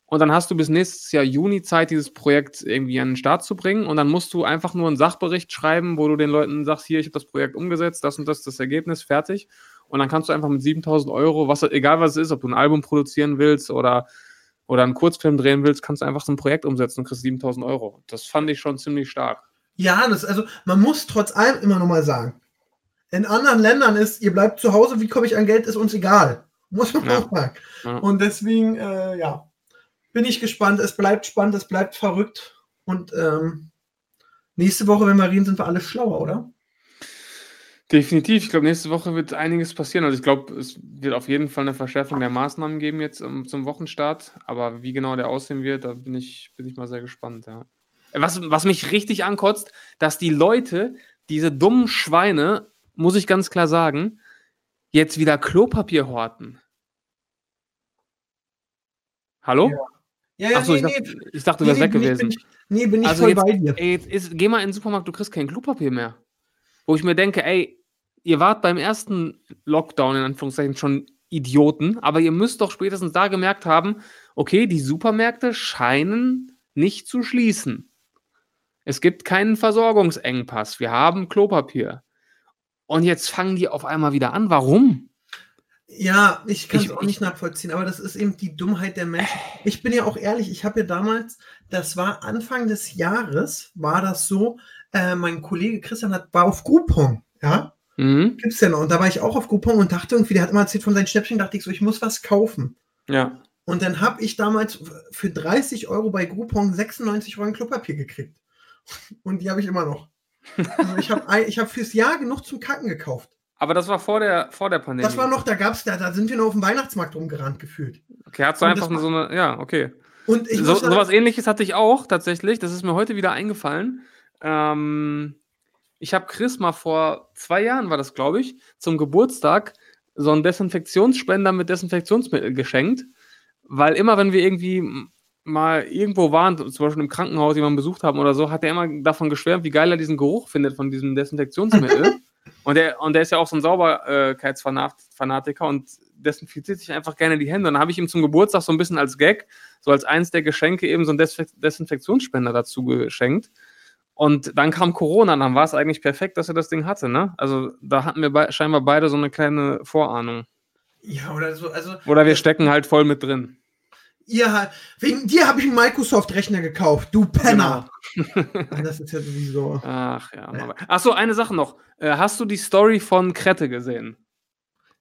Und dann hast du bis nächstes Jahr Juni Zeit, dieses Projekt irgendwie an den Start zu bringen. Und dann musst du einfach nur einen Sachbericht schreiben, wo du den Leuten sagst, hier, ich habe das Projekt umgesetzt, das und das das Ergebnis, fertig. und dann kannst du einfach mit 7000 Euro, was, egal was es ist, ob du ein Album produzieren willst oder, oder einen Kurzfilm drehen willst, kannst du einfach so ein Projekt umsetzen und kriegst 7000 Euro. Das fand ich schon ziemlich stark. Ja, das, also man muss trotz allem immer noch mal sagen, in anderen Ländern ist, ihr bleibt zu Hause, wie komme ich an Geld, ist uns egal. Muss man Ja. auch sagen. Ja. Und deswegen, äh, ja, bin ich gespannt. Es bleibt spannend, es bleibt verrückt. Und ähm, nächste Woche, wenn wir reden, sind wir alle schlauer, oder? Definitiv. Ich glaube, nächste Woche wird einiges passieren. Also ich glaube, es wird auf jeden Fall eine Verschärfung der Maßnahmen geben jetzt ähm, zum Wochenstart. Aber wie genau der aussehen wird, da bin ich, bin ich mal sehr gespannt, ja. Was, was mich richtig ankotzt, dass die Leute, diese dummen Schweine, muss ich ganz klar sagen, jetzt wieder Klopapier horten. Hallo? Ja, ja, Achso, ich, dachte, ich dachte, du wärst weg bin ich- gewesen. Bin ich, nee, bin ich Also voll jetzt- bei dir. Ey, jetzt ist, geh mal in den Supermarkt, du kriegst kein Klopapier mehr. Wo ich mir denke, ey, ihr wart beim ersten Lockdown in Anführungszeichen schon Idioten, aber ihr müsst doch spätestens da gemerkt haben, okay, die Supermärkte scheinen nicht zu schließen. Es gibt keinen Versorgungsengpass. Wir haben Klopapier. Und jetzt fangen die auf einmal wieder an. Warum? Ja, ich kann es auch nicht nachvollziehen, aber das ist eben die Dummheit der Menschen. Ich bin ja auch ehrlich, ich habe ja damals, das war Anfang des Jahres, war das so, äh, mein Kollege Christian hat, war auf Groupon, ja, Mhm. gibt's ja noch. Und da war ich auch auf Groupon und dachte irgendwie, der hat immer erzählt von seinen Schnäppchen, dachte ich so, ich muss was kaufen. Ja. Und dann habe ich damals für 30 Euro bei Groupon 96 Rollen Klopapier gekriegt. Und die habe ich immer noch. Also ich habe hab fürs Jahr genug zum Kacken gekauft. Aber das war vor der, vor der Pandemie. Das war noch, da gab's, da, da sind wir noch auf dem Weihnachtsmarkt rumgerannt gefühlt. Okay, hast du Und einfach so eine. Ja, okay. Und ich so, sowas ähnliches hatte ich auch tatsächlich. Das ist mir heute wieder eingefallen. Ähm, ich habe Chris mal vor zwei Jahren, war das glaube ich, zum Geburtstag so einen Desinfektionsspender mit Desinfektionsmittel geschenkt. Weil immer, wenn wir irgendwie mal irgendwo waren, zum Beispiel im Krankenhaus jemanden besucht haben oder so, hat er immer davon geschwärmt, wie geil er diesen Geruch findet von diesem Desinfektionsmittel. [LAUGHS] und, der, und der ist ja auch so ein Sauberkeitsfanatiker und desinfiziert sich einfach gerne die Hände. Und dann habe ich ihm zum Geburtstag so ein bisschen als Gag so als eins der Geschenke eben so einen Desinfek Desinfektionsspender dazu geschenkt. Und dann kam Corona, und dann war es eigentlich perfekt, dass er das Ding hatte, ne? Also da hatten wir bei, scheinbar beide so eine kleine Vorahnung. ja, oder so, also, Oder wir stecken halt voll mit drin. Ihr, wegen dir habe ich einen Microsoft-Rechner gekauft, du Penner. Genau. Das ist ja sowieso. Ach ja. Ja. aber- Ach so, eine Sache noch. Äh, hast du die Story von Krette gesehen?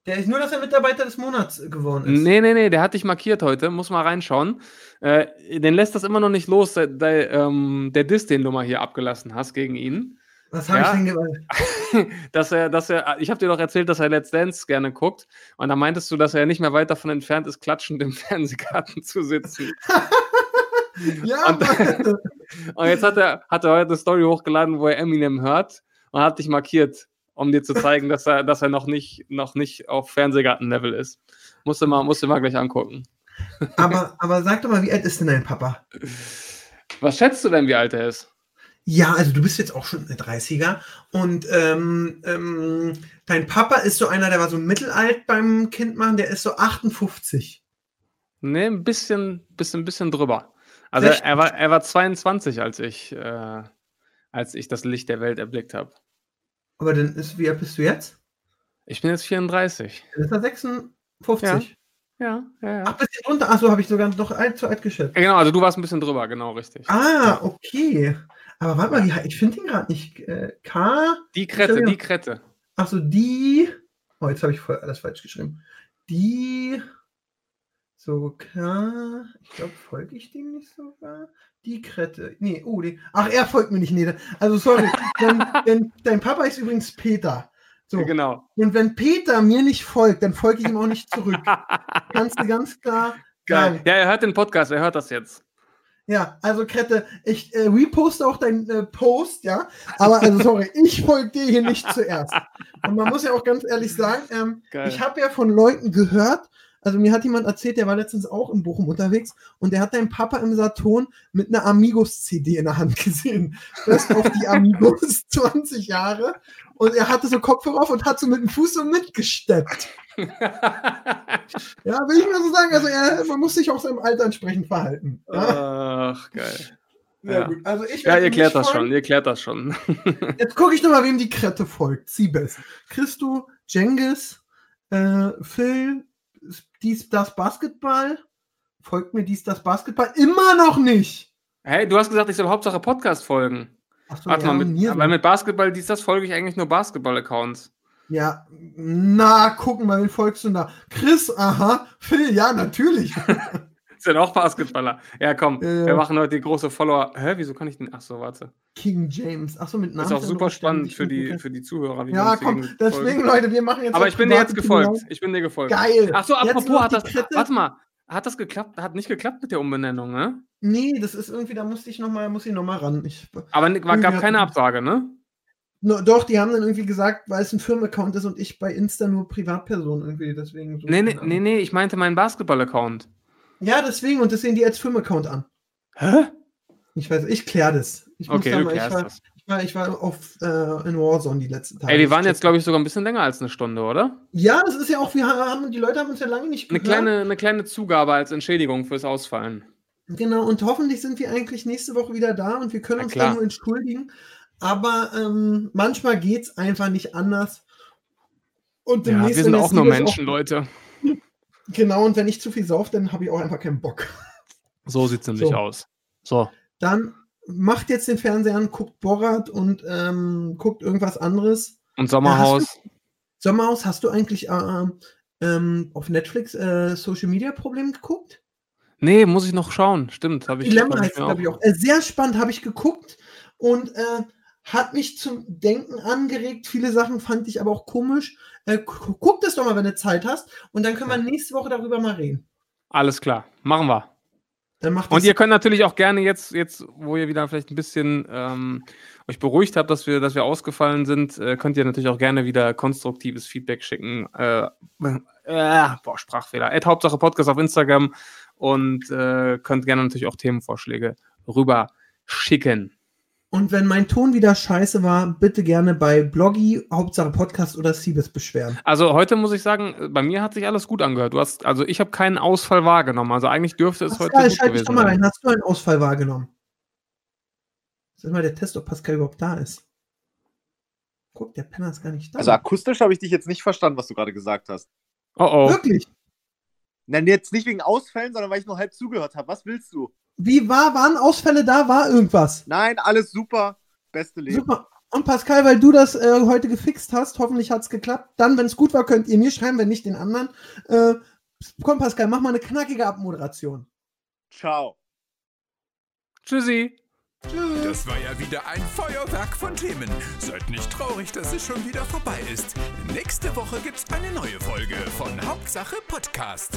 Der ist nur, dass er Mitarbeiter des Monats geworden ist. Nee, nee, nee, der hat dich markiert heute. Muss mal reinschauen. Äh, den lässt das immer noch nicht los, der, der, ähm, der Diss, den du mal hier abgelassen hast gegen ihn. Was habe Ja. ich denn gemacht? [LAUGHS] dass er, dass er, ich habe dir doch erzählt, dass er Let's Dance gerne guckt. Und da meintest du, dass er nicht mehr weit davon entfernt ist, klatschend im [LAUGHS] Fernsehgarten zu sitzen. [LAUGHS] Ja, Und-. Und jetzt hat er, hat er heute eine Story hochgeladen, wo er Eminem hört und hat dich markiert, um dir zu zeigen, dass er, dass er noch nicht, noch nicht auf Fernsehgarten-Level ist. Musst du mal, musst du mal gleich angucken. aber, aber sag doch mal, wie alt ist denn dein Papa? Was schätzt du denn, wie alt er ist? Ja, also du bist jetzt auch schon ein 30er und ähm, ähm, dein Papa ist so einer, der war so mittelalt beim Kind machen, der ist so 58. Nee, ein bisschen, bisschen, bisschen drüber. Also Echt? er war, er war 22, als ich, äh, als ich das Licht der Welt erblickt habe. Aber dann ist, wie alt bist du jetzt? Ich bin jetzt 34. Dann ist er 56. Ja, ja, ja. Ach, bisschen drunter. Achso, habe ich sogar noch alt, zu alt geschätzt. Ja, Genau, also du warst ein bisschen drüber, genau, richtig. Ah, okay. Aber warte mal, ich finde ihn gerade nicht. Äh, K. Die Krette, die Krette. Achso, die. Oh, jetzt habe ich voll alles falsch geschrieben. Die. So, K. Ich glaube, folge ich dem nicht sogar? Die Krette. Nee, oh, die. Ach, er folgt mir nicht. Nee, also sorry. [LAUGHS] dein, dein, dein Papa ist übrigens Peter. So. Genau. Und wenn Peter mir nicht folgt, dann folge ich ihm auch nicht zurück. [LAUGHS] Kannst du ganz klar Geil. sagen. Ja, er hört den Podcast, er hört das jetzt. Ja, also Krette, ich äh, reposte auch deinen äh, Post, ja. Aber also sorry, [LAUGHS] ich folge dir hier nicht zuerst. Und man muss ja auch ganz ehrlich sagen, ähm, ich habe ja von Leuten gehört, also mir hat jemand erzählt, der war letztens auch in Bochum unterwegs und der hat deinen Papa im Saturn mit einer Amigos-CD in der Hand [LAUGHS] gesehen. Best auf die Amigos, [LAUGHS] 20 Jahre. Und er hatte so Kopfhörer auf und hat so mit dem Fuß so mitgesteppt. [LAUGHS] Ja, will ich mal so sagen. Also er, man muss sich auch seinem Alter entsprechend verhalten. Ja, Ach, geil. sehr ja. gut. Also ich Ja, ihr klärt das folgen. schon, ihr klärt das schon. Jetzt gucke ich nochmal, wem die Krette folgt. Siebes. Christo, Jengis, Äh, Phil, dies, das Basketball. Folgt mir dies, das Basketball. Immer noch nicht. Hey, du hast gesagt, ich soll Hauptsache Podcast folgen. Achso, Warte ja, mal, mit, weil mit Basketball, dies, das folge ich eigentlich nur Basketball-Accounts. Ja, na, gucken mal, wen folgst du da? Chris, aha. Phil, ja, natürlich. [LAUGHS] Ist ja auch Basketballer. Ja, komm, ja. wir machen heute die große Follower. Hä, wieso kann ich den? Achso, warte. King James. Achso, mit Namen. ist auch super spannend für die, für die Zuhörer. Ja, komm, deswegen, folgen. Leute, wir machen jetzt. Aber ich bin dir jetzt gefolgt. Dinge. Ich bin dir gefolgt. Geil. Achso, Jetzt apropos, hat das, dritte- warte mal, hat das geklappt? Hat nicht geklappt mit der Umbenennung, ne? Nee, das ist irgendwie, da musste ich nochmal, muss ich ran. Ich, Aber war, gab keine Absage, ne? no, doch, die haben dann irgendwie gesagt, weil es ein Firmenaccount ist und ich bei Insta nur Privatperson irgendwie, deswegen. so- Nee, nee, nee, nee, ich meinte meinen Basketball-Account. Ja, deswegen, und das sehen die als Firmenaccount an. Hä? Ich weiß, ich kläre das. Ich muss Okay, da du mal, ich klärst war, das. ich war, ich war auf, äh, in Warzone die letzten Tage. Ey, wir waren Ich jetzt, glaube ich, sogar ein bisschen länger als eine Stunde, oder? Ja, das ist ja auch, wir haben, die Leute haben uns ja lange nicht Eine gehört. kleine, eine kleine Zugabe als Entschädigung fürs Ausfallen. Genau, und hoffentlich sind wir eigentlich nächste Woche wieder da und wir können uns klar. da nur entschuldigen. Aber ähm, manchmal geht es einfach nicht anders. Und Ja, wir sind auch nur Menschen, Leute. [LAUGHS] Genau, und wenn ich zu viel sauf, dann habe ich auch einfach keinen Bock. So sieht's nämlich So. aus. So. Dann macht jetzt den Fernseher an, guckt Borat und ähm, guckt irgendwas anderes. Und Sommerhaus. Sommerhaus, hast du eigentlich äh, ähm, auf Netflix äh, Social Media Problem geguckt? Nee, muss ich noch schauen. Stimmt, habe ich, Dilemma heißt, glaube ich, auch. Äh, sehr spannend, habe ich geguckt und äh, hat mich zum Denken angeregt. Viele Sachen fand ich aber auch komisch. Äh, gu- guck das doch mal, wenn du Zeit hast. Und dann können wir nächste Woche darüber mal reden. Alles klar, machen wir. Dann macht Und ihr könnt natürlich auch gerne jetzt, jetzt, wo ihr wieder vielleicht ein bisschen ähm, euch beruhigt habt, dass wir, dass wir ausgefallen sind, äh, könnt ihr natürlich auch gerne wieder konstruktives Feedback schicken. Äh, äh, boah, Sprachfehler. At Hauptsache Podcast auf Instagram und äh, könnt gerne natürlich auch Themenvorschläge rüber schicken. Und wenn mein Ton wieder scheiße war, bitte gerne bei Bloggy, Hauptsache Podcast oder Siebes beschweren. Also heute muss ich sagen, bei mir hat sich alles gut angehört. Du hast, also ich habe keinen Ausfall wahrgenommen. Also eigentlich dürfte es heute Pascal, gut schalte gewesen doch mal rein. Hast du einen Ausfall wahrgenommen? Das ist mal der Test, ob Pascal überhaupt da ist. Guck, der Penner ist gar nicht da. Also akustisch habe ich dich jetzt nicht verstanden, was du gerade gesagt hast. Oh oh. Wirklich? Nein, jetzt nicht wegen Ausfällen, sondern weil ich nur halb zugehört habe. Was willst du? Wie war, waren Ausfälle da? War irgendwas? Nein, alles super. Beste Leben. Super. Und Pascal, weil du das äh, heute gefixt hast, hoffentlich hat es geklappt. Dann, wenn es gut war, könnt ihr mir schreiben, wenn nicht den anderen. Äh, komm, Pascal, mach mal eine knackige Abmoderation. Ciao. Tschüssi. Tschüss. Das war ja wieder ein Feuerwerk von Themen. Seid nicht traurig, dass es schon wieder vorbei ist. Nächste Woche gibt's eine neue Folge von Hauptsache Podcast.